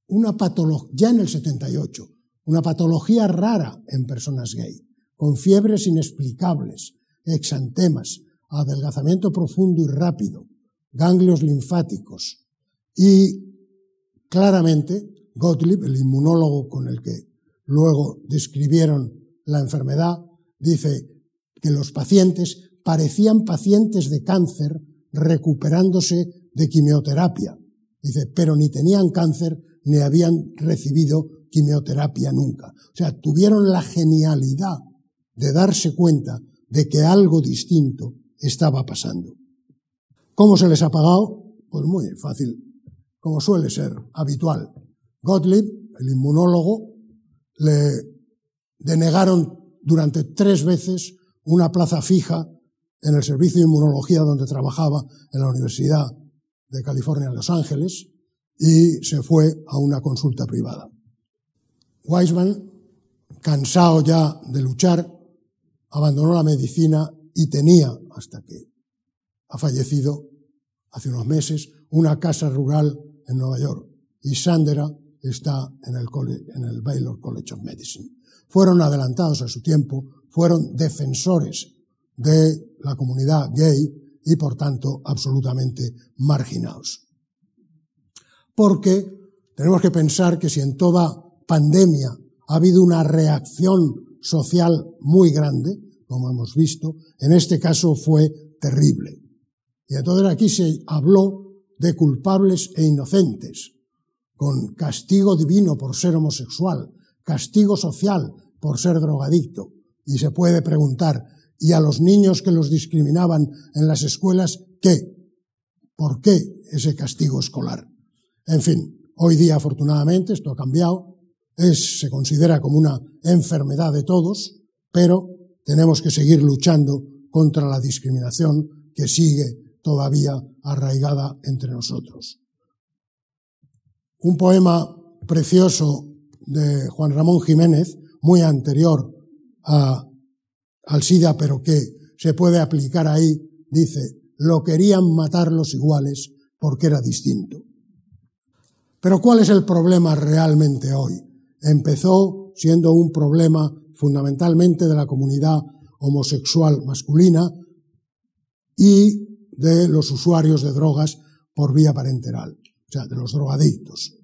S2: una patología, ya en el 78, una patología rara en personas gay, con fiebres inexplicables, exantemas, adelgazamiento profundo y rápido, ganglios linfáticos. Y claramente, Gottlieb, el inmunólogo con el que luego describieron la enfermedad, dice que los pacientes parecían pacientes de cáncer recuperándose de quimioterapia. Dice, pero ni tenían cáncer ni habían recibido quimioterapia nunca. O sea, tuvieron la genialidad de darse cuenta de que algo distinto estaba pasando. ¿Cómo se les ha pagado? Pues muy fácil, como suele ser habitual. Gottlieb, el inmunólogo, le denegaron durante tres veces una plaza fija en el servicio de inmunología donde trabajaba en la Universidad de California Los Ángeles y se fue a una consulta privada. Weisman, cansado ya de luchar, abandonó la medicina y tenía, hasta que ha fallecido hace unos meses, una casa rural en Nueva York. Y Sandera está en el, en el Baylor College of Medicine. Fueron adelantados a su tiempo, fueron defensores de la comunidad gay y por tanto absolutamente marginados. Porque tenemos que pensar que si en toda pandemia ha habido una reacción social muy grande, como hemos visto, en este caso fue terrible. Y entonces aquí se habló de culpables e inocentes, con castigo divino por ser homosexual, castigo social por ser drogadicto. Y se puede preguntar, ¿y a los niños que los discriminaban en las escuelas qué? ¿Por qué ese castigo escolar? En fin, hoy día afortunadamente esto ha cambiado, es, se considera como una enfermedad de todos, pero tenemos que seguir luchando contra la discriminación que sigue todavía arraigada entre nosotros. Un poema precioso de Juan Ramón Jiménez, muy anterior al SIDA, pero que se puede aplicar ahí, dice, lo querían matar los iguales porque era distinto. Pero ¿cuál es el problema realmente hoy? Empezó siendo un problema fundamentalmente de la comunidad homosexual masculina y de los usuarios de drogas por vía parenteral, o sea, de los drogadictos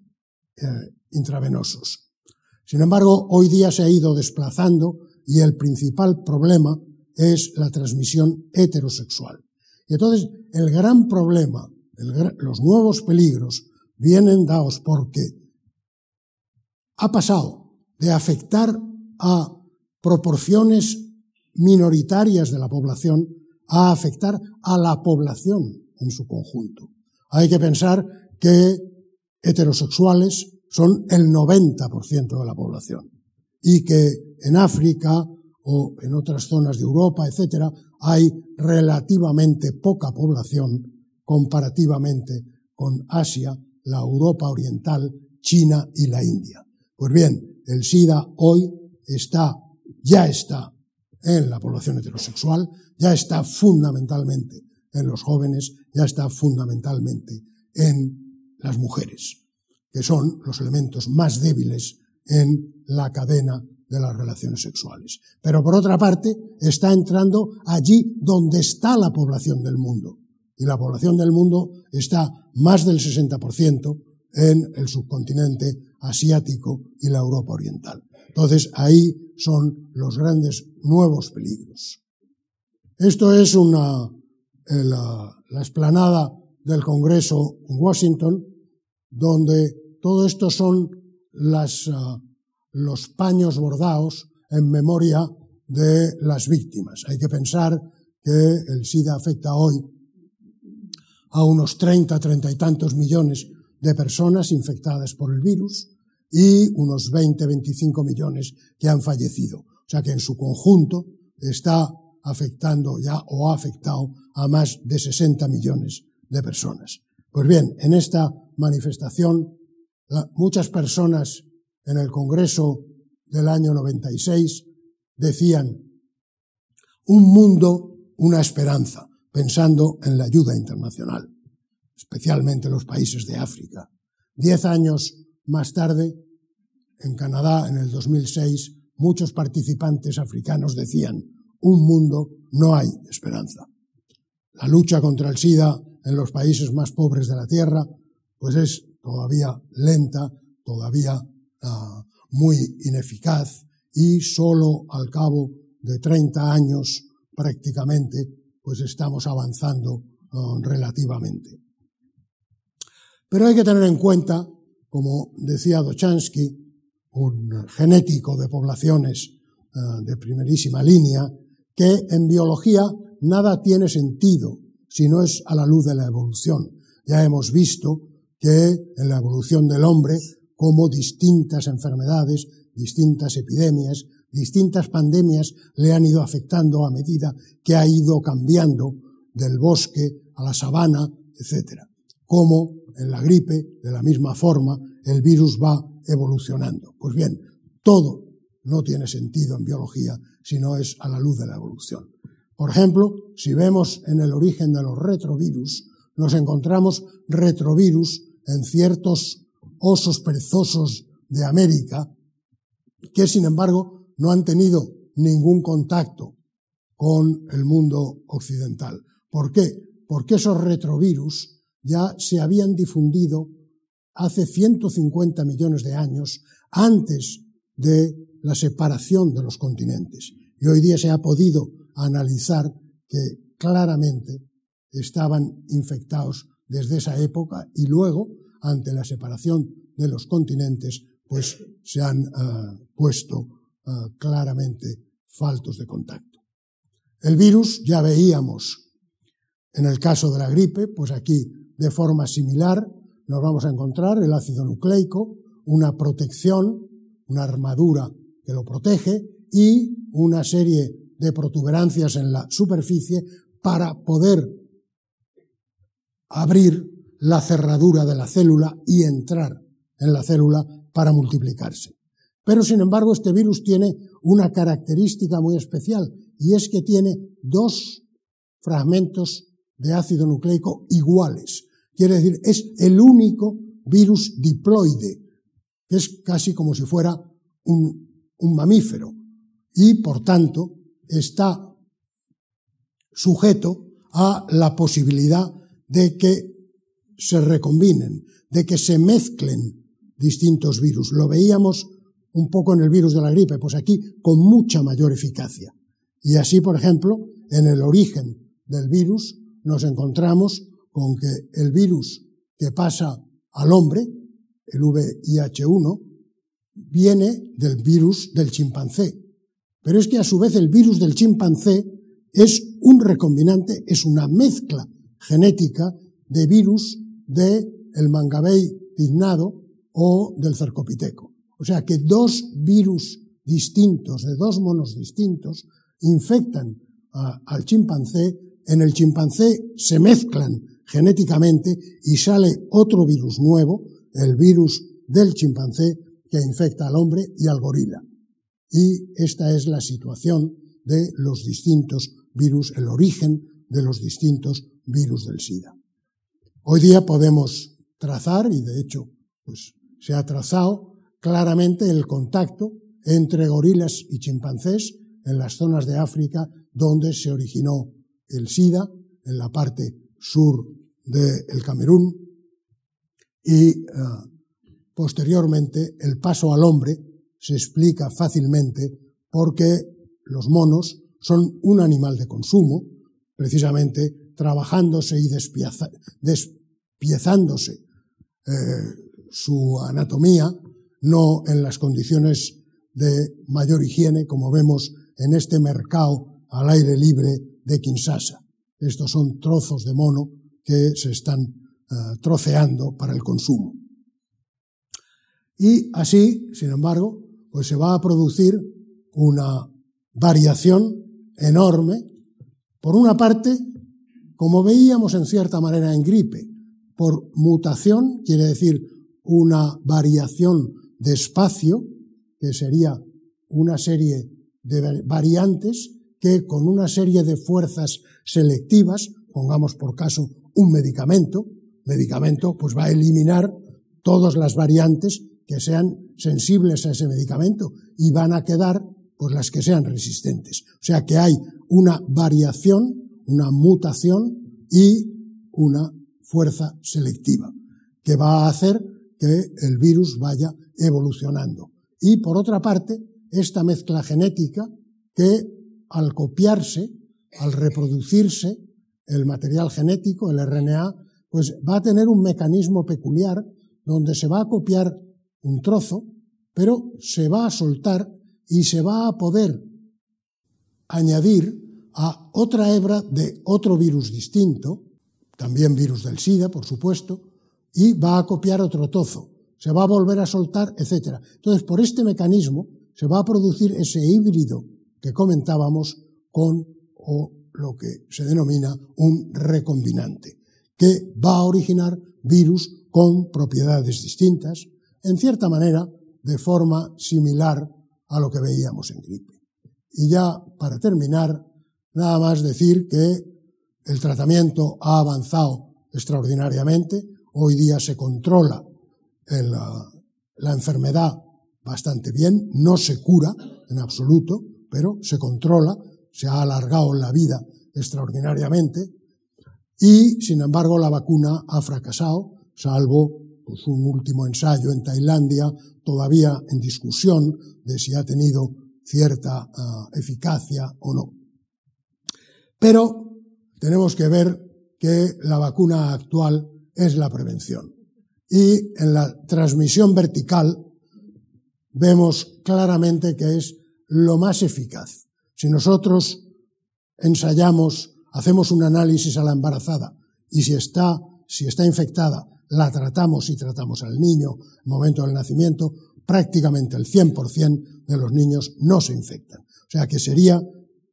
S2: eh, intravenosos. Sin embargo, hoy día se ha ido desplazando y el principal problema es la transmisión heterosexual. Y entonces, el gran problema, los nuevos peligros, vienen dados porque ha pasado de afectar a proporciones minoritarias de la población a afectar a la población en su conjunto. Hay que pensar que heterosexuales son el 90% de la población y que en África o en otras zonas de Europa, etcétera, hay relativamente poca población comparativamente con Asia, la Europa oriental, China y la India. Pues bien, el SIDA hoy está ya está en la población heterosexual, ya está fundamentalmente en los jóvenes, ya está fundamentalmente en las mujeres, que son los elementos más débiles en la cadena de las relaciones sexuales. Pero por otra parte, está entrando allí donde está la población del mundo. Y la población del mundo está más del 60% en el subcontinente asiático y la Europa oriental. Entonces, ahí son los grandes nuevos peligros. Esto es una, eh, la, la explanada del Congreso en Washington, donde todo esto son las, uh, los paños bordados en memoria de las víctimas. Hay que pensar que el SIDA afecta hoy a unos 30, 30 y tantos millones de personas infectadas por el virus y unos 20, 25 millones que han fallecido. O sea que en su conjunto está afectando ya o ha afectado a más de 60 millones de personas. Pues bien, en esta manifestación, muchas personas en el Congreso del año 96 decían un mundo, una esperanza, pensando en la ayuda internacional, especialmente los países de África. Diez años más tarde, en Canadá, en el 2006, muchos participantes africanos decían, un mundo no hay esperanza. La lucha contra el SIDA en los países más pobres de la Tierra, pues es todavía lenta, todavía uh, muy ineficaz y solo al cabo de 30 años prácticamente, pues estamos avanzando uh, relativamente. Pero hay que tener en cuenta, como decía Dochansky, un genético de poblaciones uh, de primerísima línea, que en biología nada tiene sentido si no es a la luz de la evolución. Ya hemos visto que en la evolución del hombre, como distintas enfermedades, distintas epidemias, distintas pandemias le han ido afectando a medida que ha ido cambiando del bosque a la sabana, etc. Como en la gripe, de la misma forma, el virus va evolucionando. Pues bien, todo no tiene sentido en biología si no es a la luz de la evolución. Por ejemplo, si vemos en el origen de los retrovirus, nos encontramos retrovirus en ciertos osos perezosos de América, que sin embargo no han tenido ningún contacto con el mundo occidental. ¿Por qué? Porque esos retrovirus ya se habían difundido hace 150 millones de años antes de la separación de los continentes. Y hoy día se ha podido analizar que claramente estaban infectados desde esa época y luego, ante la separación de los continentes, pues se han uh, puesto uh, claramente faltos de contacto. El virus ya veíamos en el caso de la gripe, pues aquí de forma similar nos vamos a encontrar el ácido nucleico, una protección, una armadura que lo protege y una serie de protuberancias en la superficie para poder abrir la cerradura de la célula y entrar en la célula para multiplicarse. Pero, sin embargo, este virus tiene una característica muy especial y es que tiene dos fragmentos de ácido nucleico iguales. Quiere decir, es el único virus diploide, que es casi como si fuera un, un mamífero y, por tanto, está sujeto a la posibilidad de que se recombinen, de que se mezclen distintos virus. Lo veíamos un poco en el virus de la gripe, pues aquí con mucha mayor eficacia. Y así, por ejemplo, en el origen del virus nos encontramos con que el virus que pasa al hombre, el VIH1, viene del virus del chimpancé. Pero es que a su vez el virus del chimpancé es un recombinante, es una mezcla genética de virus del el mangabey tiznado o del cercopiteco. O sea que dos virus distintos, de dos monos distintos, infectan al chimpancé, en el chimpancé se mezclan genéticamente y sale otro virus nuevo, el virus del chimpancé, que infecta al hombre y al gorila. Y esta es la situación de los distintos virus, el origen de los distintos virus del SIDA. Hoy día podemos trazar, y de hecho, pues se ha trazado claramente el contacto entre gorilas y chimpancés en las zonas de África donde se originó el SIDA, en la parte sur del Camerún, y eh, posteriormente el paso al hombre se explica fácilmente porque los monos son un animal de consumo, precisamente trabajándose y despiezándose eh, su anatomía, no en las condiciones de mayor higiene, como vemos en este mercado al aire libre de Kinshasa. Estos son trozos de mono que se están uh, troceando para el consumo. Y así, sin embargo, pues se va a producir una variación enorme Por una parte, como veíamos en cierta manera en gripe, por mutación, quiere decir una variación de espacio, que sería una serie de variantes que con una serie de fuerzas selectivas, pongamos por caso un medicamento, medicamento pues va a eliminar todas las variantes que sean sensibles a ese medicamento y van a quedar pues las que sean resistentes. O sea que hay una variación, una mutación y una fuerza selectiva que va a hacer que el virus vaya evolucionando. Y por otra parte, esta mezcla genética que al copiarse, al reproducirse el material genético, el RNA, pues va a tener un mecanismo peculiar donde se va a copiar un trozo, pero se va a soltar y se va a poder añadir a otra hebra de otro virus distinto, también virus del SIDA, por supuesto, y va a copiar otro trozo, se va a volver a soltar, etc. Entonces, por este mecanismo se va a producir ese híbrido que comentábamos con lo que se denomina un recombinante, que va a originar virus con propiedades distintas, en cierta manera, de forma similar a lo que veíamos en gripe. Y ya, para terminar, nada más decir que el tratamiento ha avanzado extraordinariamente, hoy día se controla la, la enfermedad bastante bien, no se cura en absoluto, pero se controla, se ha alargado la vida extraordinariamente y, sin embargo, la vacuna ha fracasado, salvo pues, un último ensayo en Tailandia, todavía en discusión de si ha tenido cierta uh, eficacia o no. Pero tenemos que ver que la vacuna actual es la prevención. Y en la transmisión vertical vemos claramente que es lo más eficaz. Si nosotros ensayamos, hacemos un análisis a la embarazada y si está, si está infectada, la tratamos y tratamos al niño el momento del nacimiento, prácticamente el 100% de los niños no se infectan. O sea que sería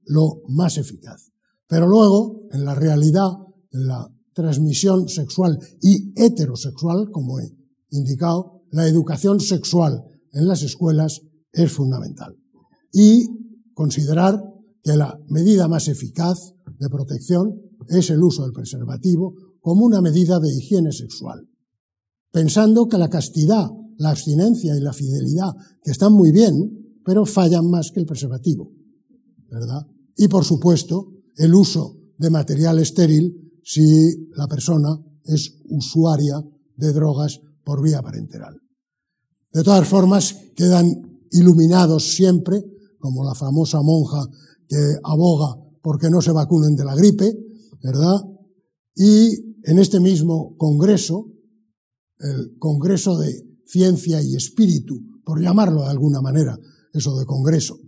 S2: lo más eficaz. Pero luego, en la realidad, en la transmisión sexual y heterosexual, como he indicado, la educación sexual en las escuelas es fundamental. Y considerar que la medida más eficaz de protección es el uso del preservativo como una medida de higiene sexual, pensando que la castidad, la abstinencia y la fidelidad, que están muy bien, pero fallan más que el preservativo, ¿verdad? Y por supuesto, el uso de material estéril si la persona es usuaria de drogas por vía parenteral. De todas formas, quedan iluminados siempre, como la famosa monja que aboga porque no se vacunen de la gripe, ¿verdad? Y en este mismo congreso, el Congreso de Ciencia y Espíritu, por llamarlo de alguna manera, eso de congreso,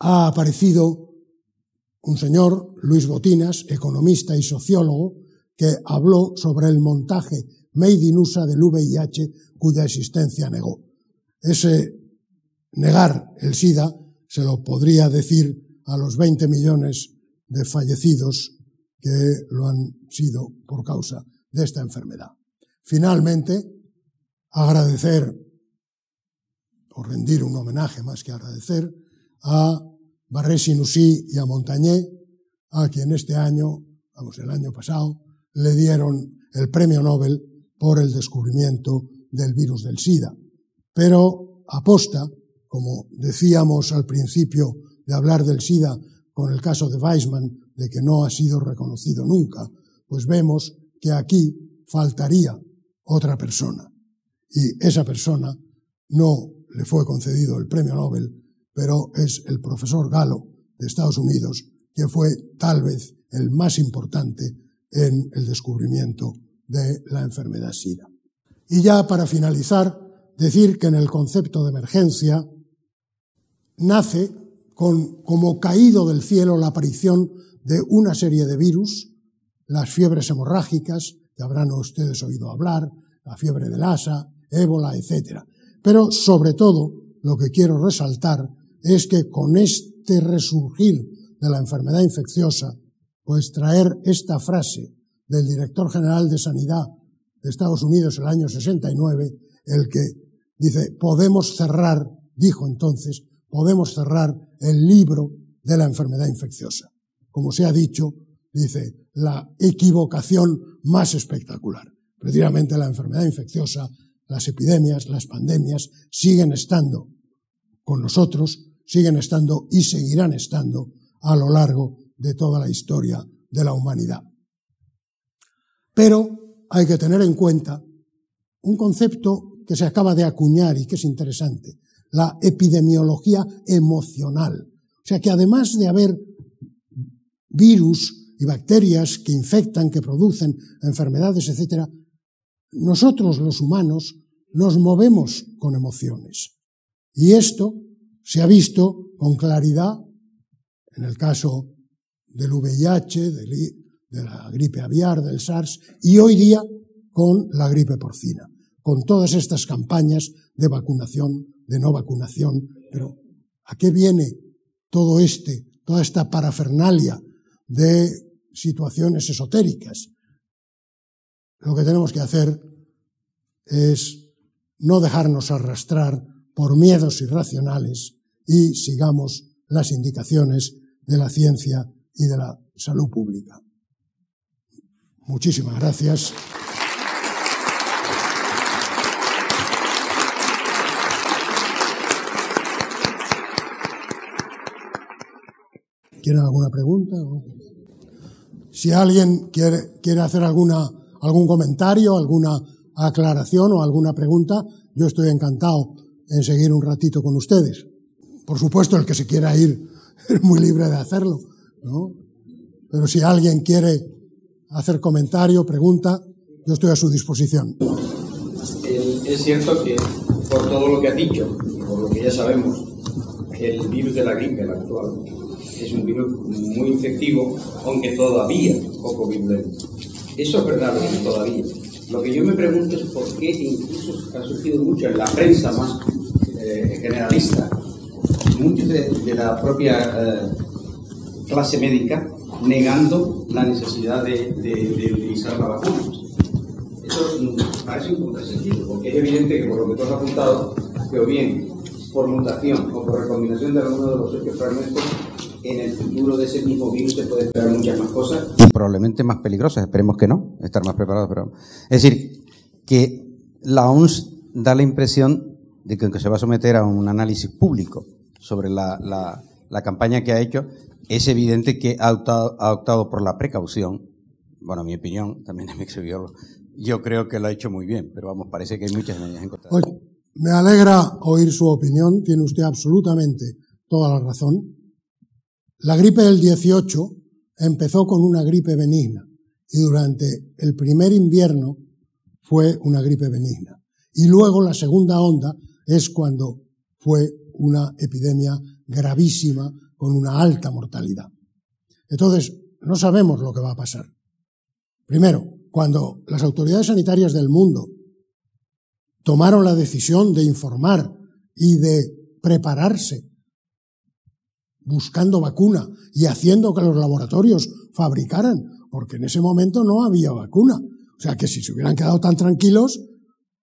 S2: ha aparecido un señor, Luis Botinas, economista y sociólogo, que habló sobre el montaje made in USA del VIH cuya existencia negó. Ese negar el SIDA se lo podría decir a los 20 millones de fallecidos que lo han sido por causa de esta enfermedad. Finalmente, agradecer o rendir un homenaje más que agradecer a Barré Sinusí y a Montañé, a quien este año, vamos, el año pasado, le dieron el premio Nobel por el descubrimiento del virus del SIDA. Pero aposta, como decíamos al principio de hablar del SIDA con el caso de Weissman, de que no ha sido reconocido nunca, pues vemos que aquí faltaría otra persona. Y esa persona no le fue concedido el premio Nobel, pero es el profesor Galo de Estados Unidos, que fue tal vez el más importante en el descubrimiento de la enfermedad SIDA. Y ya para finalizar, decir que en el concepto de emergencia nace con, como caído del cielo la aparición de una serie de virus, las fiebres hemorrágicas, que habrán ustedes oído hablar, la fiebre del asa, ébola, etc. Pero sobre todo, lo que quiero resaltar es que con este resurgir de la enfermedad infecciosa, pues traer esta frase del director general de Sanidad de Estados Unidos el año 69, el que dice, podemos cerrar, dijo entonces, podemos cerrar el libro de la enfermedad infecciosa. Como se ha dicho, dice, la equivocación más espectacular. Precisamente la enfermedad infecciosa, las epidemias, las pandemias siguen estando con nosotros, siguen estando y seguirán estando a lo largo de toda la historia de la humanidad. Pero hay que tener en cuenta un concepto que se acaba de acuñar y que es interesante, la epidemiología emocional. O sea que además de haber virus y bacterias que infectan, que producen enfermedades, etc., nosotros los humanos nos movemos con emociones. Y esto se ha visto con claridad en el caso del VIH, de la gripe aviar, del SARS y hoy día con la gripe porcina, con todas estas campañas de vacunación, de no vacunación. Pero ¿a qué viene todo este, toda esta parafernalia de situaciones esotéricas? Lo que tenemos que hacer es no dejarnos arrastrar por miedos irracionales y sigamos las indicaciones de la ciencia y de la salud pública. Muchísimas gracias. ¿Quieren alguna pregunta? Si alguien quiere, quiere hacer alguna, algún comentario, alguna aclaración o alguna pregunta, yo estoy encantado en seguir un ratito con ustedes. Por supuesto, el que se quiera ir es muy libre de hacerlo, ¿no? Pero si alguien quiere hacer comentario, pregunta, yo estoy a su disposición.
S3: Es cierto que por todo lo que ha dicho, por lo que ya sabemos, el virus de la gripe, actual, es un virus muy infectivo, aunque todavía poco virulento. Eso es verdad, todavía. Lo que yo me pregunto es por qué incluso ha surgido mucho en la prensa más eh, generalista, muchos de, la propia eh, clase médica, negando la necesidad de, utilizar la vacuna. Eso parece un contrasentido, porque es evidente que por lo que tú has apuntado, que o bien por mutación o por recombinación de alguno de los ocho fragmentos, en el futuro de ese mismo virus se puede esperar muchas más cosas.
S4: Y probablemente más peligrosas, esperemos que no, estar más preparados. Pero... Es decir, que la OMS da la impresión de que aunque se va a someter a un análisis público sobre la, la, la campaña que ha hecho, es evidente que ha optado, ha optado, por la precaución. Bueno, mi opinión, también es mi. Yo creo que lo ha hecho muy bien, pero vamos, parece que hay muchas medidas encontradas.
S2: me alegra oír su opinión, tiene usted absolutamente toda la razón. La gripe del 18 empezó con una gripe benigna y durante el primer invierno fue una gripe benigna. Y luego la segunda onda es cuando fue una epidemia gravísima con una alta mortalidad. Entonces, no sabemos lo que va a pasar. Primero, cuando las autoridades sanitarias del mundo tomaron la decisión de informar y de prepararse buscando vacuna y haciendo que los laboratorios fabricaran, porque en ese momento no había vacuna. O sea que si se hubieran quedado tan tranquilos,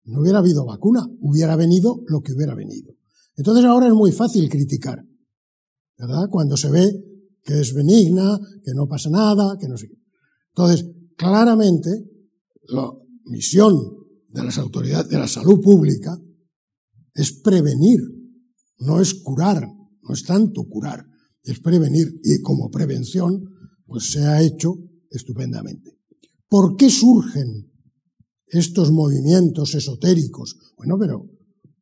S2: no hubiera habido vacuna, hubiera venido lo que hubiera venido. Entonces ahora es muy fácil criticar, ¿verdad? Cuando se ve que es benigna, que no pasa nada, que no sé qué. Entonces, claramente, la misión de las autoridades de la salud pública es prevenir, no es curar, no es tanto curar, es prevenir y como prevención, pues se ha hecho estupendamente. ¿Por qué surgen estos movimientos esotéricos? Bueno, pero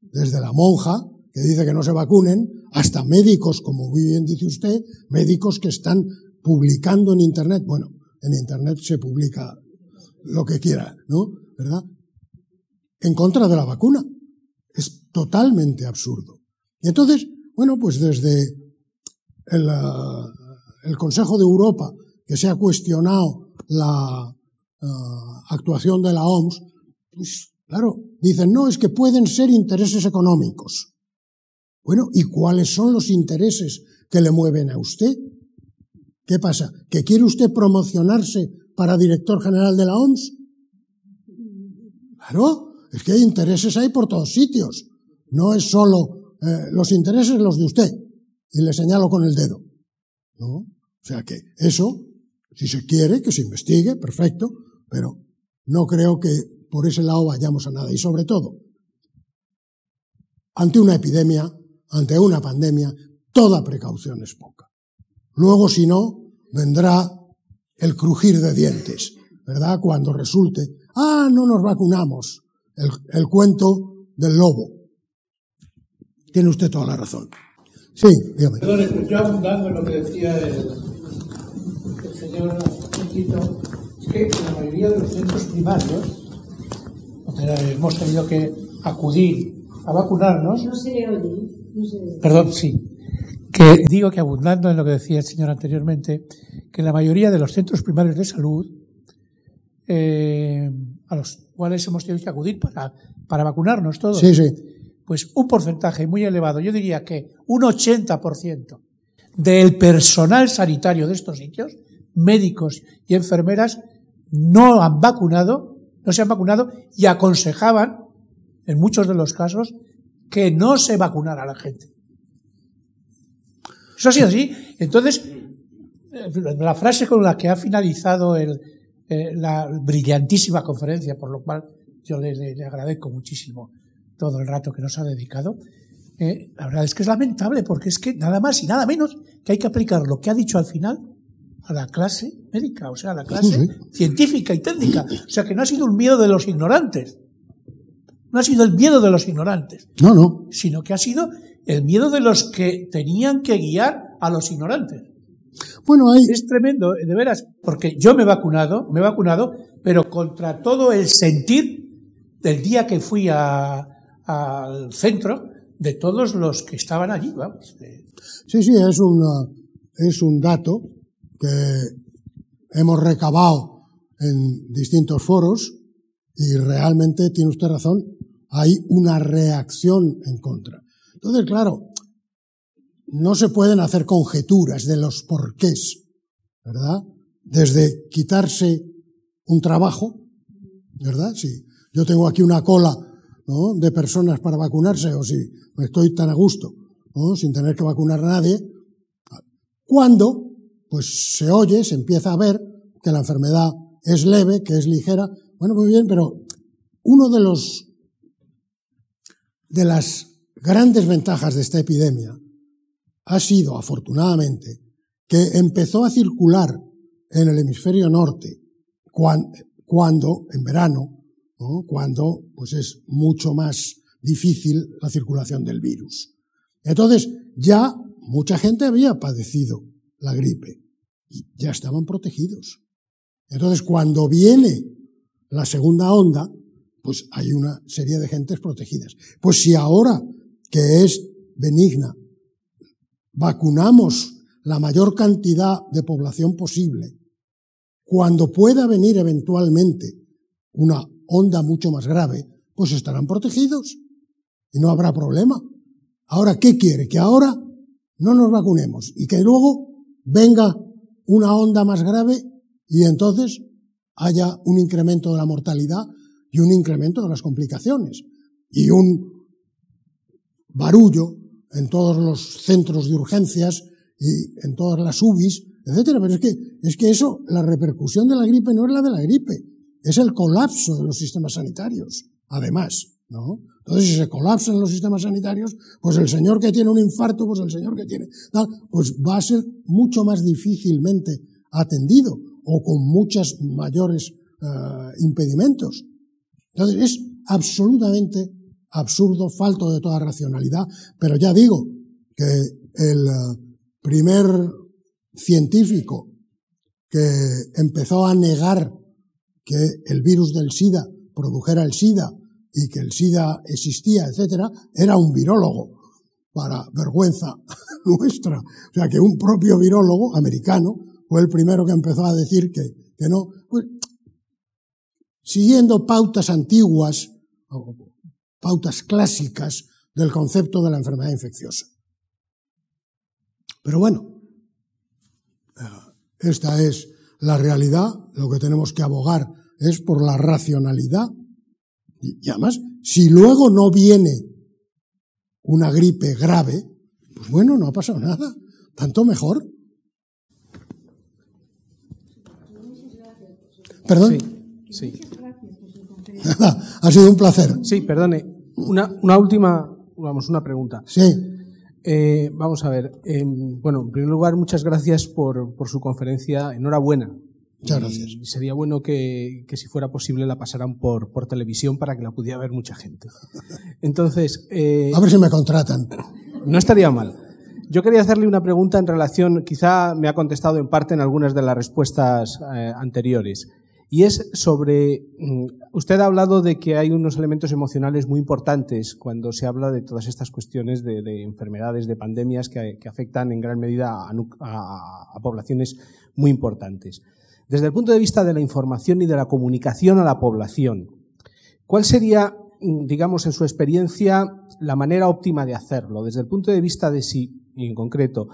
S2: desde la monja, que dice que no se vacunen, hasta médicos, como muy bien dice usted, médicos que están publicando en Internet. Bueno, en Internet se publica lo que quiera, ¿no? ¿Verdad? En contra de la vacuna. Es totalmente absurdo. Y entonces, bueno, pues desde el, el Consejo de Europa, que se ha cuestionado la uh, actuación de la OMS, pues claro, dicen, no, es que pueden ser intereses económicos. Bueno, ¿y cuáles son los intereses que le mueven a usted? ¿Qué pasa? ¿Que quiere usted promocionarse para director general de la OMS? Claro, es que hay intereses ahí por todos sitios. No es solo eh, los intereses los de usted. Y le señalo con el dedo. ¿No? O sea que eso, si se quiere, que se investigue, perfecto, pero no creo que por ese lado vayamos a nada. Y sobre todo, ante una epidemia, ante una pandemia, toda precaución es poca. Luego, si no, vendrá el crujir de dientes, ¿verdad? Cuando resulte, ah, no nos vacunamos. El, cuento del lobo. Tiene usted toda la razón. Sí, dígame.
S5: Perdón, yo abundando en lo que decía el, señor Chiquito, es que en la mayoría de los centros primarios hemos tenido que acudir a vacunarnos.
S6: No se le oye. No se
S5: Perdón, sí. Que digo que abundando en lo que decía el señor anteriormente, que en la mayoría de los centros primarios de salud, eh, a los cuales hemos tenido que acudir para, para vacunarnos todos,
S2: sí, sí.
S5: Pues un porcentaje muy elevado, yo diría que un 80% del personal sanitario de estos sitios, médicos y enfermeras, no han vacunado, no se han vacunado y aconsejaban, en muchos de los casos, que no se vacunara a la gente. Eso ha sido así. Entonces, la frase con la que ha finalizado el, eh, la brillantísima conferencia, por lo cual yo le, agradezco muchísimo todo el rato que nos ha dedicado, eh, la verdad es que es lamentable porque es que nada más y nada menos que hay que aplicar lo que ha dicho al final a la clase médica, o sea, a la clase científica y técnica. O sea, que no ha sido un miedo de los ignorantes. No ha sido el miedo de los ignorantes.
S2: No, no.
S5: Sino que ha sido el miedo de los que tenían que guiar a los ignorantes.
S2: Bueno, hay...
S5: Es tremendo, de veras, porque yo me he vacunado, me he vacunado, pero contra todo el sentir del día que fui al centro de todos los que estaban allí, vamos.
S2: Sí, sí, es es un dato que hemos recabado en distintos foros y realmente tiene usted razón, hay una reacción en contra. Entonces, claro, no se pueden hacer conjeturas de los porqués, ¿verdad? Desde quitarse un trabajo, ¿verdad? Si yo tengo aquí una cola de personas para vacunarse o si estoy tan a gusto, sin tener que vacunar a nadie, cuando pues se oye, se empieza a ver que la enfermedad es leve, que es ligera, bueno, muy bien, pero uno de los de las grandes ventajas de esta epidemia ha sido, afortunadamente, que empezó a circular en el hemisferio norte cuando, en verano, cuando pues es mucho más difícil la circulación del virus. Entonces, ya mucha gente había padecido la gripe y ya estaban protegidos. Entonces, cuando viene la segunda onda, pues hay una serie de gentes protegidas. Pues si ahora, que es benigna, vacunamos la mayor cantidad de población posible, cuando pueda venir eventualmente una onda mucho más grave, pues estarán protegidos y no habrá problema. Ahora, ¿qué quiere? Que ahora no nos vacunemos y que luego venga una onda más grave y entonces haya un incremento de la mortalidad y un incremento de las complicaciones y un barullo en todos los centros de urgencias y en todas las UBIs, etcétera. Pero es que, es que eso, la repercusión de la gripe no es la de la gripe, es el colapso de los sistemas sanitarios, además, ¿no? Entonces, si se colapsan los sistemas sanitarios, pues el señor que tiene un infarto, pues el señor que tiene tal, pues va a ser mucho más difícilmente atendido o con muchos mayores eh, impedimentos. Entonces, es absolutamente absurdo, falto de toda racionalidad, pero ya digo que el eh, primer científico que empezó a negar que el virus del SIDA produjera el SIDA y que el SIDA existía, etcétera, era un virólogo, para vergüenza nuestra. O sea, que un propio virólogo americano fue el primero que empezó a decir que, que no. Pues, siguiendo pautas antiguas, pautas clásicas del concepto de la enfermedad infecciosa. Pero bueno, eh, esta es la realidad, lo que tenemos que abogar es por la racionalidad. Y además, si luego no viene una gripe grave, pues bueno, no ha pasado nada, tanto mejor. ¿Perdón?
S7: Sí, sí.
S2: ha sido un placer.
S7: Sí, perdone. Una, una última, vamos, una pregunta.
S2: Sí.
S7: Eh, vamos a ver. Eh, bueno, en primer lugar, muchas gracias por, por su conferencia. Enhorabuena.
S2: Muchas gracias.
S7: Y sería bueno que, que, si fuera posible, la pasaran por, por televisión para que la pudiera ver mucha gente. Entonces. Eh,
S2: a ver si me contratan.
S7: No estaría mal. Yo quería hacerle una pregunta en relación, quizá me ha contestado en parte en algunas de las respuestas eh, anteriores y es sobre, mm, usted ha hablado de que hay unos elementos emocionales muy importantes cuando se habla de todas estas cuestiones de, de enfermedades, de pandemias que, afectan en gran medida a, a, a, poblaciones muy importantes. Desde el punto de vista de la información y de la comunicación a la población, ¿cuál sería, mm, digamos, en su experiencia, la manera óptima de hacerlo? Desde el punto de vista de si, en concreto,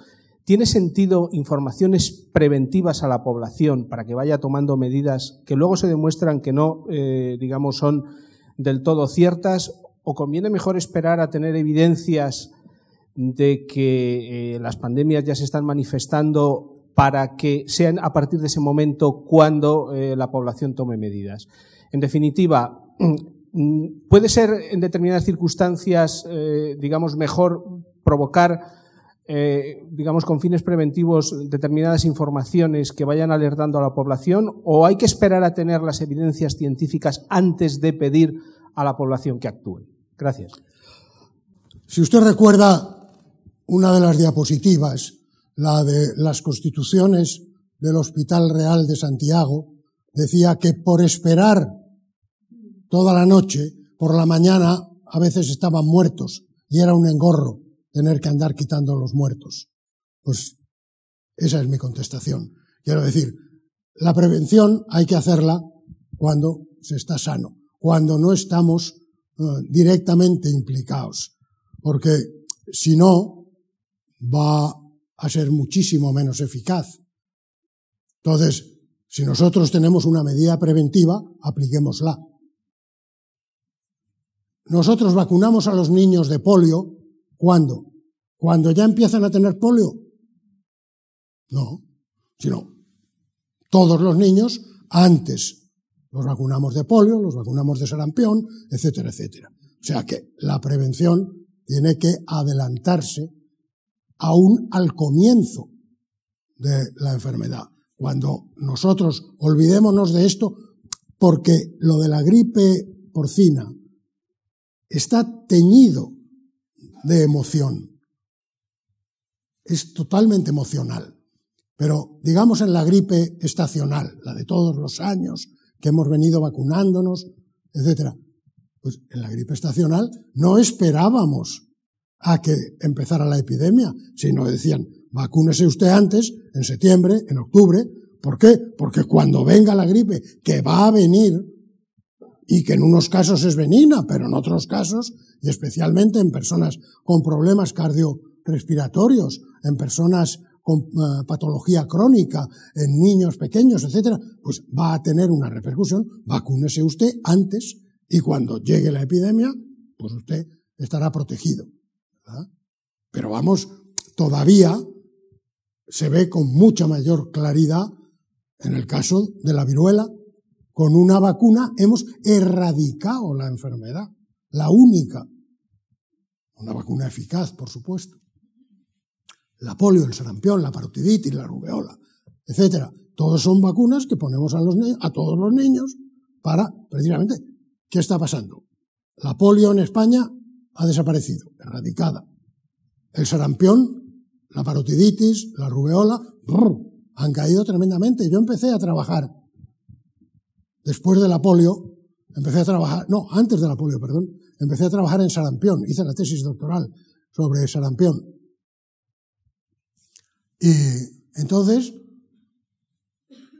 S7: ¿Tiene sentido informaciones preventivas a la población para que vaya tomando medidas que luego se demuestran que no, eh, digamos, son del todo ciertas? ¿O conviene mejor esperar a tener evidencias de que eh, las pandemias ya se están manifestando para que sean a partir de ese momento cuando eh, la población tome medidas? En definitiva, ¿puede ser en determinadas circunstancias, digamos, mejor provocar eh, digamos, con fines preventivos, determinadas informaciones que vayan alertando a la población o hay que esperar a tener las evidencias científicas antes de pedir a la población que actúe? Gracias.
S2: Si usted recuerda una de las diapositivas, la de las constituciones del Hospital Real de Santiago, decía que por esperar toda la noche, por la mañana a veces estaban muertos y era un engorro tener que andar quitando los muertos. Pues esa es mi contestación. Quiero decir, la prevención hay que hacerla cuando se está sano, cuando no estamos uh, directamente implicados, porque si no, va a ser muchísimo menos eficaz. Entonces, si nosotros tenemos una medida preventiva, apliquémosla. Nosotros vacunamos a los niños de polio ¿Cuándo? ¿Cuando ya empiezan a tener polio? No, sino todos los niños antes. Los vacunamos de polio, los vacunamos de sarampión, etcétera, etcétera. O sea que la prevención tiene que adelantarse aún al comienzo de la enfermedad. Cuando nosotros olvidémonos de esto, porque lo de la gripe porcina está teñido de emoción. Es totalmente emocional. Pero digamos en la gripe estacional, la de todos los años, que hemos venido vacunándonos, etc. Pues en la gripe estacional no esperábamos a que empezara la epidemia, sino decían, vacúnese usted antes, en septiembre, en octubre. ¿Por qué? Porque cuando venga la gripe, que va a venir, y que en unos casos es benigna, pero en otros casos, y especialmente en personas con problemas cardiorrespiratorios, en personas con uh, patología crónica, en niños pequeños, etcétera, pues va a tener una repercusión. Vacúnese usted antes y cuando llegue la epidemia, pues usted estará protegido. Pero vamos, todavía se ve con mucha mayor claridad en el caso de la viruela, con una vacuna hemos erradicado la enfermedad, la única. Una vacuna eficaz, por supuesto. La polio, el sarampión, la parotiditis, la rubeola, etcétera. Todos son vacunas que ponemos a, los a todos los niños para, precisamente, ¿qué está pasando? La polio en España ha desaparecido, erradicada. El sarampión, la parotiditis, la rubeola, han caído tremendamente. Yo empecé a trabajar Después de la polio, empecé a trabajar, no, antes de la polio, perdón, empecé a trabajar en sarampión, hice la tesis doctoral sobre sarampión. Y entonces,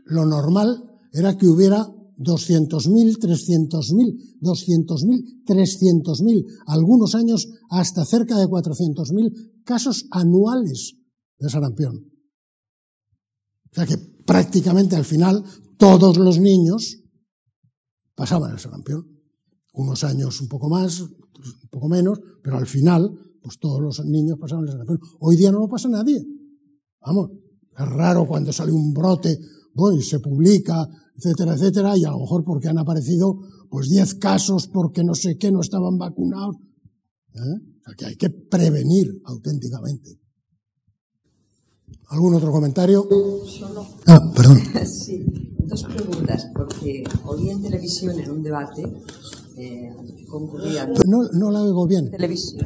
S2: lo normal era que hubiera 200.000, 300.000, 200.000, 300.000, algunos años hasta cerca de 400.000 casos anuales de sarampión. O sea que prácticamente al final todos los niños pasaban el sarampión. Unos años un poco más, un poco menos, pero al final, pues todos los niños pasaban el sarampión. Hoy día no lo pasa nadie. Vamos, es raro cuando sale un brote, bueno, y se publica, etcétera, etcétera, y a lo mejor porque han aparecido pues 10 casos porque no sé qué no estaban vacunados. ¿Eh? O sea que hay que prevenir auténticamente. ¿Algún otro comentario?
S8: Solo.
S2: Ah, perdón.
S8: sí, dos preguntas, porque oí en televisión en un debate eh, concurrían.
S2: No, no la oigo bien.
S8: Televisión.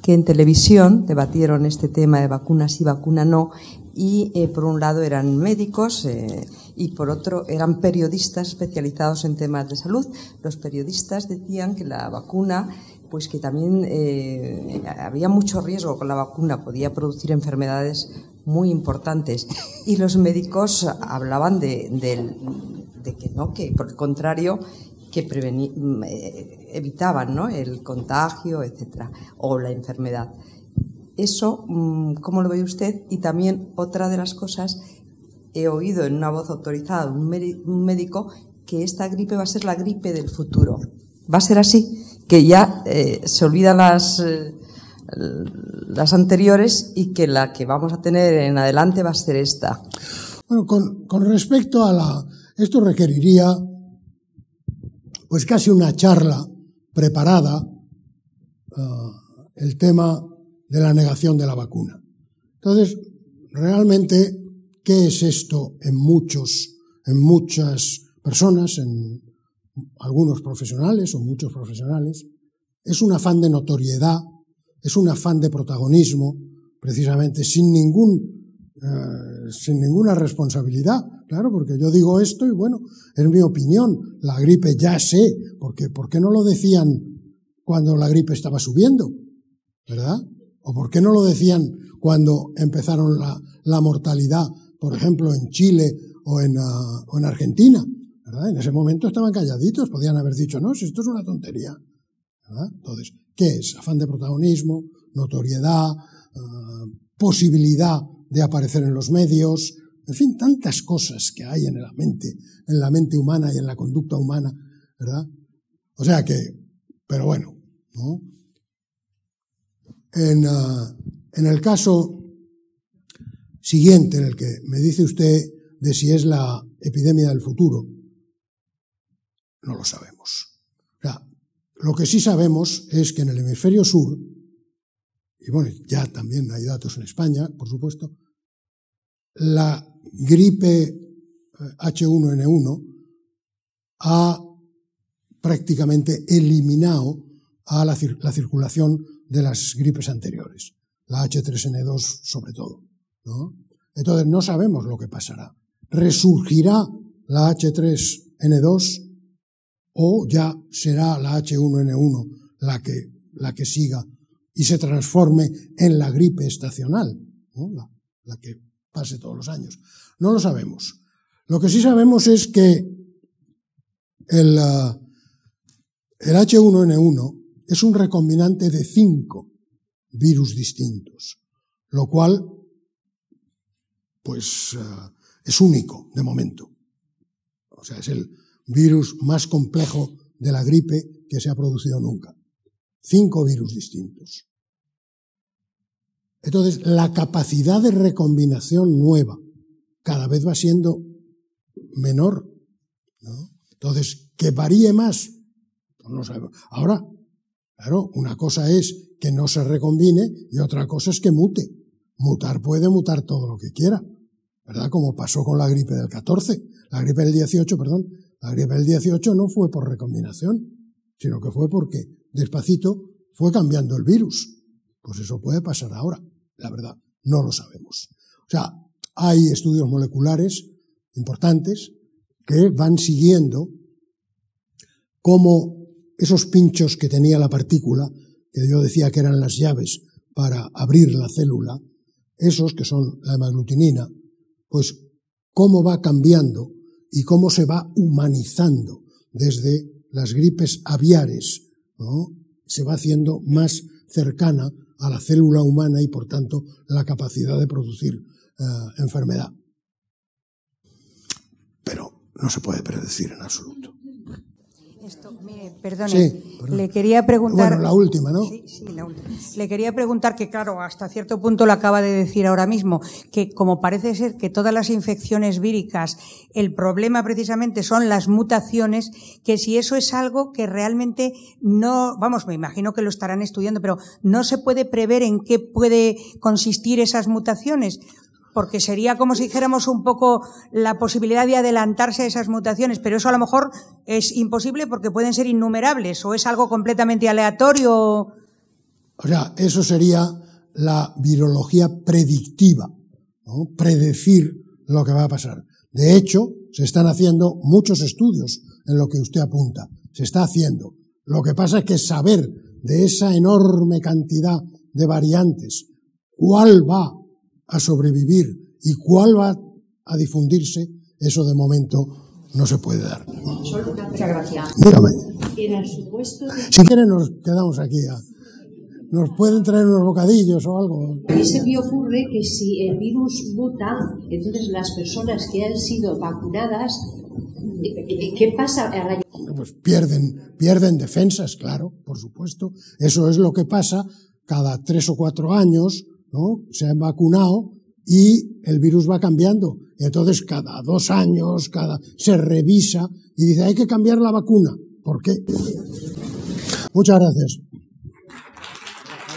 S8: Que en televisión debatieron este tema de vacunas y vacuna no, y eh, por un lado eran médicos eh, y por otro eran periodistas especializados en temas de salud. Los periodistas decían que la vacuna pues que también eh, había mucho riesgo con la vacuna, podía producir enfermedades muy importantes. Y los médicos hablaban de, que no, que por el contrario, que eh, evitaban ¿no? el contagio, etcétera, o la enfermedad. Eso, mm, ¿cómo lo ve usted? Y también otra de las cosas, he oído en una voz autorizada un médico que esta gripe va a ser la gripe del futuro. ¿Va a ser así? que ya eh, se olvidan las, eh, las anteriores y que la que vamos a tener en adelante va a ser esta.
S2: Bueno, con, con respecto a la... Esto requeriría pues casi una charla preparada uh, el tema de la negación de la vacuna. Entonces, realmente, ¿qué es esto en muchos, en muchas personas, en algunos profesionales o muchos profesionales, es un afán de notoriedad, es un afán de protagonismo, precisamente sin ningún eh, sin ninguna responsabilidad, claro, porque yo digo esto y bueno, es mi opinión, la gripe ya sé, porque ¿por qué no lo decían cuando la gripe estaba subiendo? ¿Verdad? ¿O por qué no lo decían cuando empezaron la, la mortalidad, por ejemplo, en Chile o en, uh, o en Argentina? En ese momento estaban calladitos, podían haber dicho, no, si esto es una tontería. Entonces, ¿qué es? Afán de protagonismo, notoriedad, ah, posibilidad de aparecer en los medios, en fin, tantas cosas que hay en la mente, en la mente humana y en la conducta humana, ¿verdad? O sea que, pero bueno, ¿no? En, ah, en el caso siguiente, en el que me dice usted de si es la epidemia del futuro, no lo sabemos. O sea, lo que sí sabemos es que en el hemisferio sur, y bueno, ya también hay datos en España, por supuesto, la gripe H1N1 eh, ha prácticamente eliminado a la, la, circulación de las gripes anteriores, la H3N2 sobre todo. Entonces no sabemos lo que pasará. ¿Resurgirá la H3N2 o ya será la H1N1 la que, la que siga y se transforme en la gripe estacional, la, la que pase todos los años. No lo sabemos. Lo que sí sabemos es que el, uh, el H1N1 es un recombinante de cinco virus distintos, lo cual, pues, uh, es único de momento. O sea, es el, virus más complejo de la gripe que se ha producido nunca. Cinco virus distintos. Entonces, la capacidad de recombinación nueva cada vez va siendo menor. Entonces, que varíe más, pues no sabemos. Ahora, claro, una cosa es que no se recombine y otra cosa es que mute. Mutar puede mutar todo lo que quiera, ¿verdad? Como pasó con la gripe del 14, la gripe del 18, perdón, la gripe del 18 no fue por recombinación, sino que fue porque despacito fue cambiando el virus. Pues eso puede pasar ahora. La verdad, no lo sabemos. O sea, hay estudios moleculares importantes que van siguiendo cómo esos pinchos que tenía la partícula, que yo decía que eran las llaves para abrir la célula, esos que son la hemaglutinina, pues cómo va cambiando y cómo se va humanizando desde las gripes aviares, ¿no? se va haciendo más cercana a la célula humana y por tanto la capacidad de producir eh, enfermedad. Pero no se puede predecir en absoluto
S9: perdone, le quería preguntar.
S2: Bueno, la última, ¿no?
S9: Sí, sí, la última. Le quería preguntar que, claro, hasta cierto punto lo acaba de decir ahora mismo, que como parece ser que todas las infecciones víricas, el problema precisamente son las mutaciones, que si eso es algo que realmente no, vamos, me imagino que lo estarán estudiando, pero no se puede prever en qué puede consistir esas mutaciones porque sería como si dijéramos un poco la posibilidad de adelantarse a esas mutaciones, pero eso a lo mejor es imposible porque pueden ser innumerables o es algo completamente aleatorio.
S2: O sea, eso sería la virología predictiva, predecir lo que va a pasar. De hecho, se están haciendo muchos estudios en lo que usted apunta. Se está haciendo. Lo que pasa es que saber de esa enorme cantidad de variantes cuál va a sobrevivir y cuál va a difundirse, eso de momento no se puede dar.
S6: Muchas gracias.
S2: Dígame. Si quieren nos quedamos aquí. ¿Nos pueden traer unos bocadillos o algo?
S6: A mí se me ocurre que si el virus muta, entonces las personas que han sido vacunadas, ¿qué pasa?
S2: Pues pierden, pierden defensas, claro, por supuesto. Eso es lo que pasa cada tres o cuatro años ¿no? Se han vacunado y el virus va cambiando. Entonces, cada dos años, cada, se revisa y dice, hay que cambiar la vacuna. ¿Por qué? Muchas gracias.